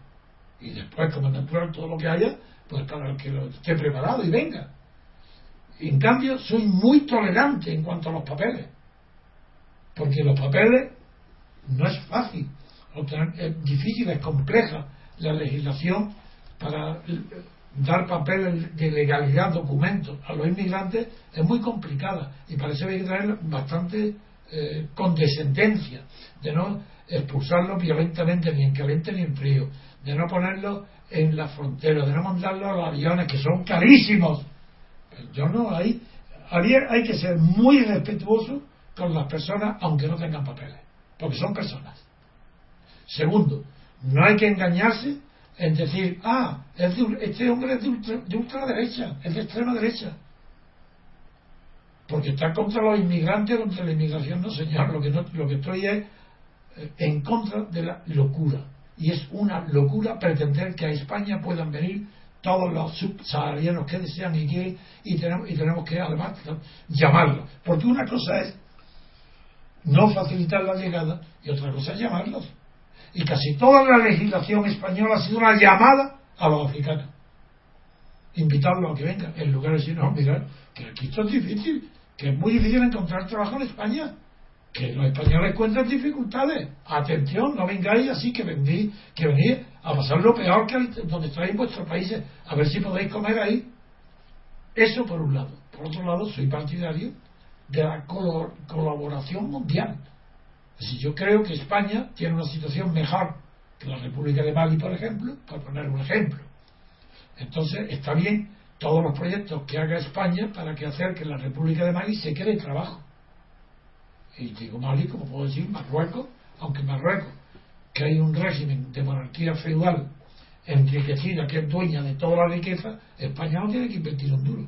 Y después, como natural, todo lo que haya, pues para el que lo esté preparado y venga. En cambio, soy muy tolerante en cuanto a los papeles. Porque los papeles no es fácil. Es difícil, es compleja la legislación para dar papeles de legalidad, documentos a los inmigrantes es muy complicada y parece que traer bastante eh, condescendencia de no expulsarlos violentamente ni en caliente ni en frío, de no ponerlos en la frontera, de no mandarlos a los aviones que son carísimos. Yo no, hay, hay que ser muy respetuoso con las personas aunque no tengan papeles, porque son personas. Segundo, no hay que engañarse en decir, ah, este hombre es de, de ultraderecha, es de extrema derecha. Porque está contra los inmigrantes, contra la inmigración, no señor, lo que, no, lo que estoy es eh, en contra de la locura. Y es una locura pretender que a España puedan venir todos los subsaharianos que desean y quieren y tenemos, y tenemos que además llamarlos. Porque una cosa es no facilitar la llegada y otra cosa es llamarlos. Y casi toda la legislación española ha sido una llamada a los africanos. Invitarlos a que vengan, en lugar de decir, no, mirad, que aquí esto es difícil, que es muy difícil encontrar trabajo en España, que los españoles encuentran dificultades. Atención, no vengáis así que venís, que venís a pasar lo peor que donde estáis en vuestros países, a ver si podéis comer ahí. Eso por un lado. Por otro lado, soy partidario de la colaboración mundial. Si yo creo que España tiene una situación mejor que la República de Mali, por ejemplo, por poner un ejemplo. Entonces, está bien todos los proyectos que haga España para que acerque la República de Mali se quede trabajo. Y digo Mali, como puedo decir, Marruecos, aunque Marruecos, que hay un régimen de monarquía feudal enriquecida, que es dueña de toda la riqueza, España no tiene que invertir un duro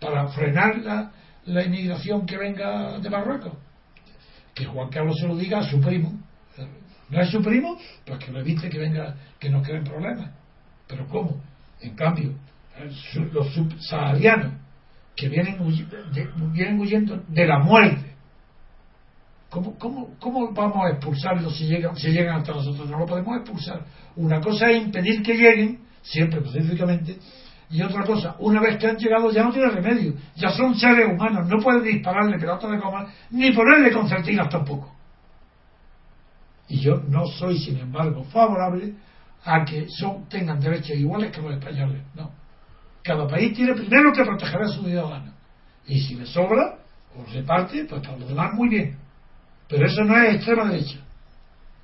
para frenar la, la inmigración que venga de Marruecos que Juan Carlos se lo diga a su primo. ¿No es su primo? Pues que lo evite que venga, que nos creen problemas. Pero ¿cómo? En cambio, los subsaharianos que vienen, vienen huyendo de la muerte, ¿cómo, cómo, cómo vamos a expulsarlos si llegan, si llegan hasta nosotros? No lo podemos expulsar. Una cosa es impedir que lleguen, siempre pacíficamente, y otra cosa, una vez que han llegado ya no tiene remedio, ya son seres humanos, no pueden dispararle pelotas de goma, ni ponerle concertinas tampoco. Y yo no soy, sin embargo, favorable a que son, tengan derechos iguales que los españoles. No. Cada país tiene primero que proteger a sus ciudadanos. Y si le sobra, o reparte, pues para lo demás muy bien. Pero eso no es extrema derecha,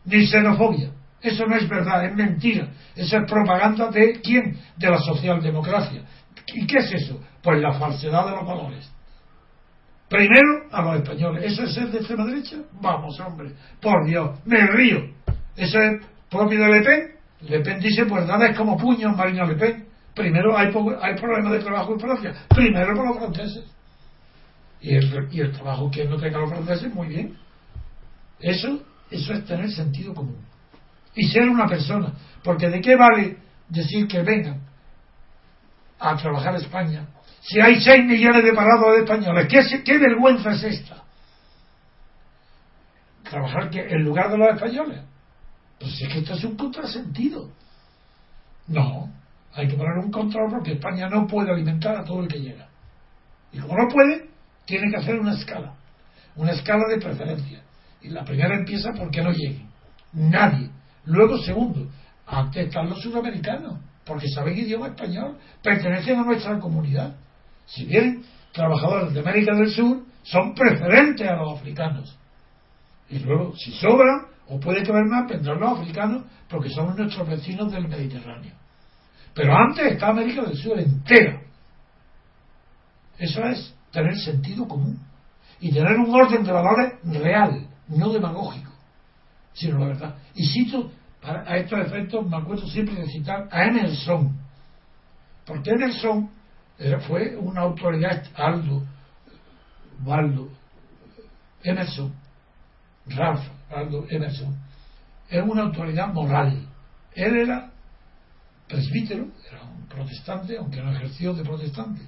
ni xenofobia. Eso no es verdad, es mentira. Eso es propaganda de quién? De la socialdemocracia. ¿Y qué es eso? Pues la falsedad de los valores. Primero a los españoles. ¿Eso es ser de extrema derecha? Vamos, hombre. Por Dios, me río. Eso es propio de Le Pen. Le Pen dice, pues nada es como puños Marina Le Pen. Primero hay, hay problemas de trabajo en Francia. Primero para los franceses. Y el, y el trabajo que no tenga los franceses, muy bien. Eso, eso es tener sentido común y ser una persona. Porque ¿de qué vale decir que vengan a trabajar a España si hay 6 millones de parados de españoles? ¿Qué, qué vergüenza es esta? Trabajar en lugar de los españoles. Pues es que esto es un contrasentido. No, hay que poner un control porque España no puede alimentar a todo el que llega. Y como no puede, tiene que hacer una escala. Una escala de preferencia. Y la primera empieza porque no lleguen. Nadie Luego, segundo, antes están los sudamericanos, porque saben idioma español, pertenecen a nuestra comunidad. Si bien trabajadores de América del Sur, son preferentes a los africanos. Y luego, si sobran, o puede que haber más, vendrán los africanos, porque son nuestros vecinos del Mediterráneo. Pero antes está América del Sur entera. Eso es tener sentido común y tener un orden de valores real, no demagógico sino la verdad. Y cito, a estos efectos, me acuerdo siempre de citar a Emerson, porque Emerson fue una autoridad, Aldo, Waldo, Emerson, Ralph, Aldo Emerson, es una autoridad moral. Él era presbítero, era un protestante, aunque no ejerció de protestante,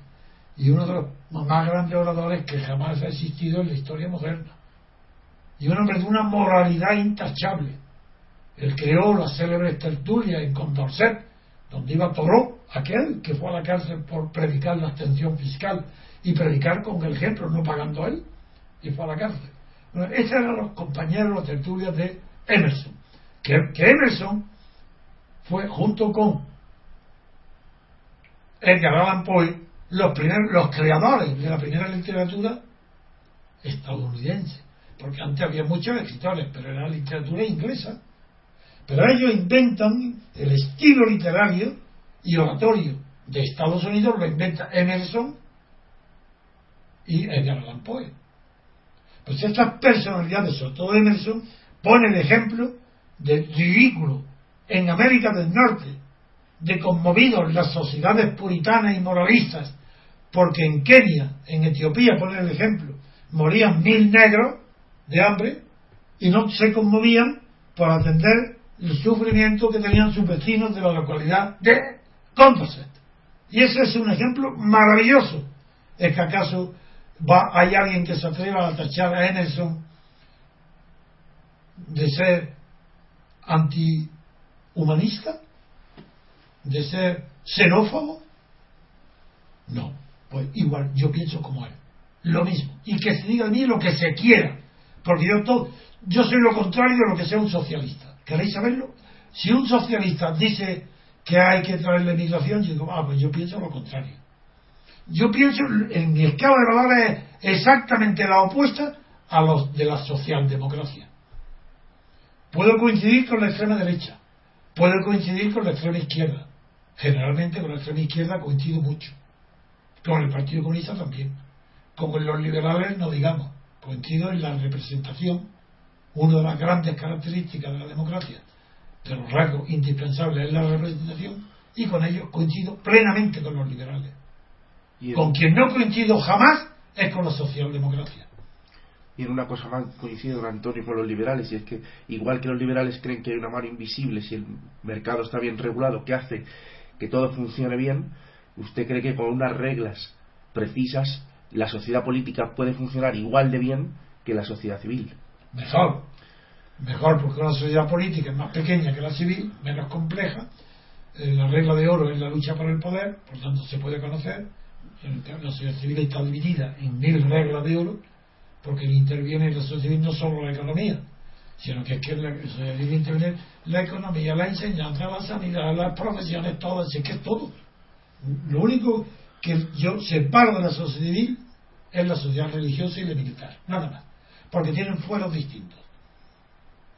y uno de los más grandes oradores que jamás ha existido en la historia moderna. Y un hombre de una moralidad intachable. Él creó las célebres tertulias en Condorcet, donde iba Toró, aquel que fue a la cárcel por predicar la abstención fiscal y predicar con el ejemplo, no pagando él, y fue a la cárcel. Bueno, esos eran los compañeros, los tertulias de Emerson. Que, Emerson fue junto con Edgar Allan Poe los, primeros, los creadores de la primera literatura estadounidense. Porque antes había muchos escritores, pero era literatura inglesa. Pero ellos inventan el estilo literario y oratorio de Estados Unidos, lo inventa Emerson y Edgar Allan Poe. Pues estas personalidades, sobre todo Emerson, ponen el ejemplo de ridículo en América del Norte, de conmovidos las sociedades puritanas y moralistas, porque en Kenia, en Etiopía, ponen el ejemplo, morían mil negros de hambre y no se conmovían por atender el sufrimiento que tenían sus vecinos de la localidad de Condorcet. Y ese es un ejemplo maravilloso. ¿Es que acaso va, hay alguien que se atreva a tachar a Emerson de ser antihumanista? ¿De ser xenófobo? No, pues igual yo pienso como él. Lo mismo. Y que se diga a mí lo que se quiera. Porque yo todo, yo soy lo contrario de lo que sea un socialista. ¿Queréis saberlo? Si un socialista dice que hay que traer la inmigración, yo digo, ah, pues yo pienso lo contrario. Yo pienso, en mi escala de valores es exactamente la opuesta a los de la socialdemocracia. Puedo coincidir con la extrema derecha, puedo coincidir con la extrema izquierda. Generalmente con la extrema izquierda coincido mucho. Con el Partido Comunista también. Con los liberales no digamos. Coincido en la representación, una de las grandes características de la democracia, de los rasgos indispensables es la representación, y con ellos coincido plenamente con los liberales. Con quien no coincido jamás es con la socialdemocracia. Y en una cosa más coincido con Antonio con los liberales, y es que igual que los liberales creen que hay una mano invisible si el mercado está bien regulado que hace que todo funcione bien, ¿usted cree que con unas reglas precisas la sociedad política puede funcionar igual de bien que la sociedad civil? Mejor. Mejor porque una sociedad política es más pequeña que la civil, menos compleja. Eh, la regla de oro es la lucha por el poder, por tanto se puede conocer la sociedad civil está dividida en mil reglas de oro, porque interviene en la sociedad civil no solo la economía, sino que es que la sociedad civil interviene la economía, la enseñanza, la sanidad, las profesiones, todas, es que es todo. Lo único que yo separo de la sociedad civil es la sociedad religiosa y la militar, nada más, porque tienen fueros distintos,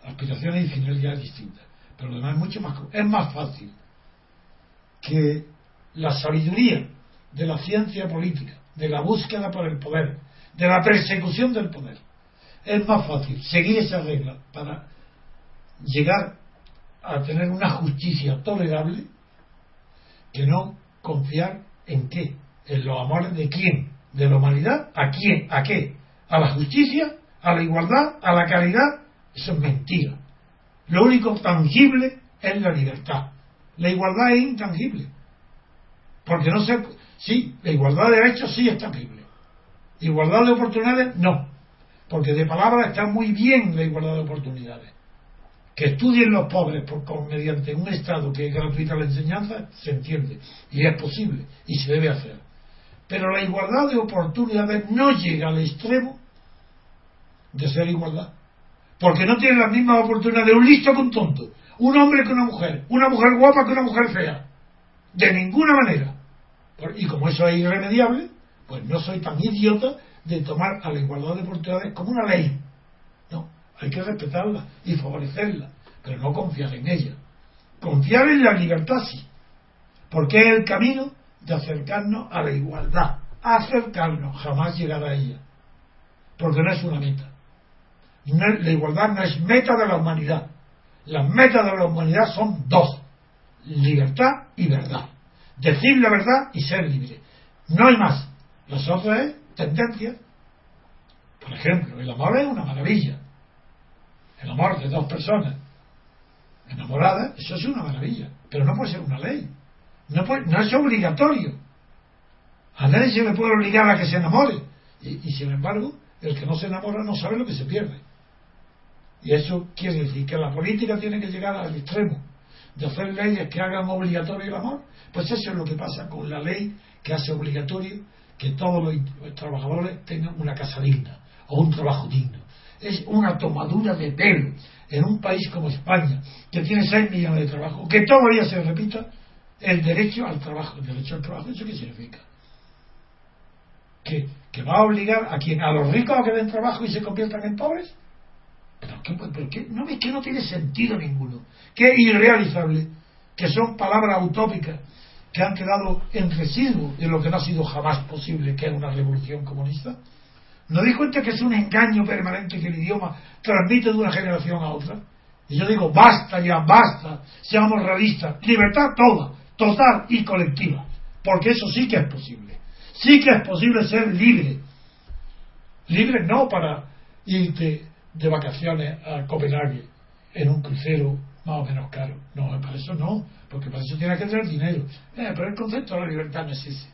aspiraciones y finalidades distintas, pero además es mucho más, es más fácil que la sabiduría de la ciencia política, de la búsqueda por el poder, de la persecución del poder. Es más fácil seguir esa regla para llegar a tener una justicia tolerable que no confiar en qué, en los amores de quién, de la humanidad, a quién, a qué, a la justicia, a la igualdad, a la caridad. Eso es mentira. Lo único tangible es la libertad. La igualdad es intangible. Porque no se, Sí, la igualdad de derechos sí es tangible. Igualdad de oportunidades, no. Porque de palabra está muy bien la igualdad de oportunidades. Que estudien los pobres por, mediante un Estado que es gratuita la enseñanza, se entiende. Y es posible. Y se debe hacer. Pero la igualdad de oportunidades no llega al extremo de ser igualdad. Porque no tiene las mismas oportunidades un listo con un tonto. Un hombre con una mujer. Una mujer guapa con una mujer fea. De ninguna manera. Y como eso es irremediable, pues no soy tan idiota de tomar a la igualdad de oportunidades como una ley. Hay que respetarla y favorecerla, pero no confiar en ella. Confiar en la libertad sí, porque es el camino de acercarnos a la igualdad. Acercarnos, jamás llegar a ella, porque no es una meta. la igualdad no es meta de la humanidad. Las metas de la humanidad son dos, libertad y verdad decir la verdad y ser libre. No hay más. Las otras es tendencia. Por ejemplo, el amor es una maravilla. El amor de dos personas. enamorada, eso es una maravilla, pero no puede ser una ley. No, no es obligatorio. A nadie se le puede obligar a que se enamore. Y, sin embargo, el que no se enamora no sabe lo que se pierde. Y eso quiere decir que la política tiene que llegar al extremo de hacer leyes que hagan obligatorio el amor. Pues eso es lo que pasa con la ley que hace obligatorio que todos los trabajadores tengan una casa digna o un trabajo digno. Es una tomadura de pelo en un país como España, que tiene 6 millones de trabajos, que todavía se repita el derecho al trabajo. ¿El derecho al trabajo eso qué significa? ¿Que, que va a obligar a quien a los ricos a que den trabajo y se conviertan en pobres? ¿Pero qué, No, es que no tiene sentido ninguno. Que irrealizable. Que son palabras utópicas que han quedado en residuo de lo que no ha sido jamás posible, que es una revolución comunista. ¿No di cuenta que es un engaño permanente que el idioma transmite de una generación a otra? Y yo digo, basta ya, basta, seamos realistas, libertad toda, total y colectiva, porque eso sí que es posible. Sí que es posible ser libre. Libre no para irte de vacaciones a Copenhague en un crucero más o menos caro. No, para eso no, porque para eso tiene que tener dinero. Eh, pero el concepto de la libertad no es ese.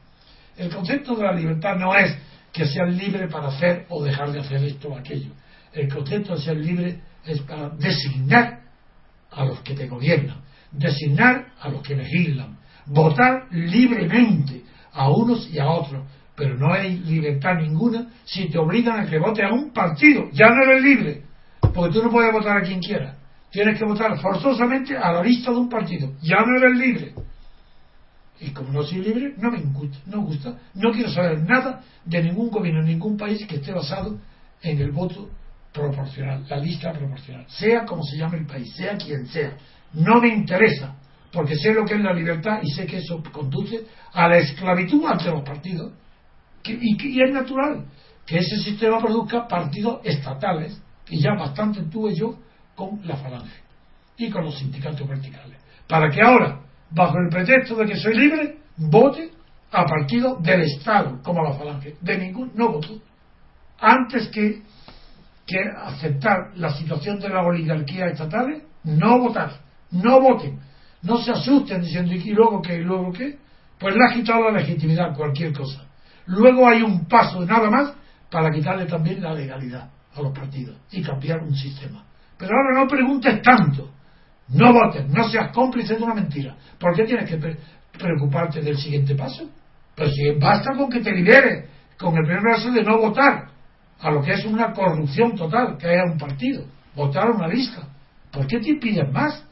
El concepto de la libertad no es que seas libre para hacer o dejar de hacer esto o aquello. El concepto de ser libre es para designar a los que te gobiernan, designar a los que legislan, votar libremente a unos y a otros, pero no hay libertad ninguna si te obligan a que vote a un partido. Ya no eres libre, porque tú no puedes votar a quien quiera. Tienes que votar forzosamente a la lista de un partido. Ya no eres libre. Y como no soy libre, no me gusta, no gusta, no quiero saber nada de ningún gobierno, ningún país que esté basado en el voto proporcional, la lista proporcional, sea como se llame el país, sea quien sea. No me interesa, porque sé lo que es la libertad y sé que eso conduce a la esclavitud ante los partidos y, es natural que ese sistema produzca partidos estatales, que ya bastante tuve yo con la falange y con los sindicatos verticales. Para que ahora, bajo el pretexto de que soy libre, vote a partidos del Estado, como la falange. De ningún, no voto. Antes que, que aceptar la situación de la oligarquía estatales, no votar, no voten. No se asusten diciendo, ¿y luego qué? ¿Y luego qué? Pues le ha quitado la legitimidad cualquier cosa. Luego hay un paso nada más para quitarle también la legalidad a los partidos y cambiar un sistema. Pero ahora no preguntes tanto, no votes, no seas cómplice de una mentira. ¿Por qué tienes que preocuparte del siguiente paso? Pues si basta con que te liberes con el primer paso de no votar a lo que es una corrupción total, que haya un partido, votar a una lista. ¿Por qué te pides más?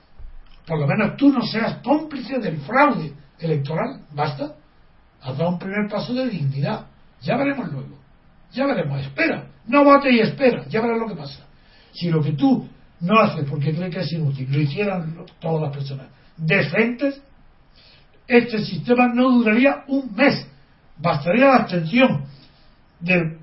Por lo menos tú no seas cómplice del fraude electoral. ¿Basta? has dado un primer paso de dignidad. Ya veremos luego. Ya veremos. Espera. No vote y espera. Ya verás lo que pasa. Si lo que tú no haces porque crees que es inútil, lo hicieran todas las personas decentes, este sistema no duraría un mes. Bastaría la abstención del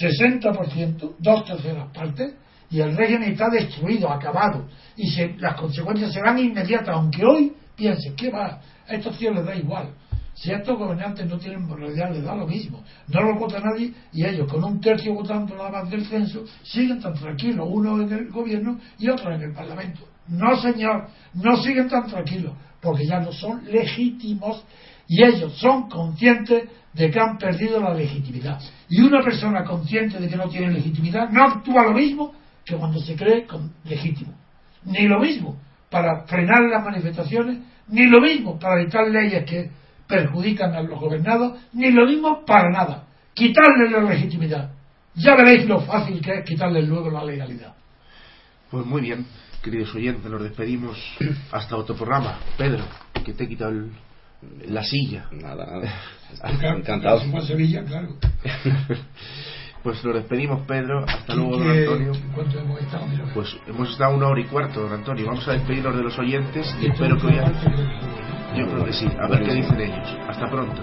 60%, dos terceras partes, y el régimen está destruido, acabado, y las consecuencias serán inmediatas, aunque hoy piense, ¿qué va? A estos tíos les da igual. Si estos gobernantes no tienen moralidad, les da lo mismo. No lo vota nadie y ellos, con un tercio votando nada más del censo, siguen tan tranquilos, uno en el gobierno y otro en el Parlamento. No, señor, no siguen tan tranquilos, porque ya no son legítimos y ellos son conscientes de que han perdido la legitimidad. Y una persona consciente de que no tiene legitimidad no actúa lo mismo que cuando se cree legítimo. Ni lo mismo para frenar las manifestaciones, ni lo mismo para dictar leyes que perjudican a los gobernados, ni lo mismo para nada. Quitarles la legitimidad. Ya veréis lo fácil que es quitarles luego la legalidad. Pues muy bien, queridos oyentes, nos despedimos hasta otro programa. Pedro, que te he quitado la silla. Nada, nada. Encantado. Sevilla, claro. Pues nos despedimos, Pedro. Hasta luego, don Antonio. hemos estado? Pues hemos estado una hora y cuarto, don Antonio. Vamos a despedirnos de los oyentes y espero que hoy. Yo creo que sí. A ver qué dicen ellos. Hasta pronto.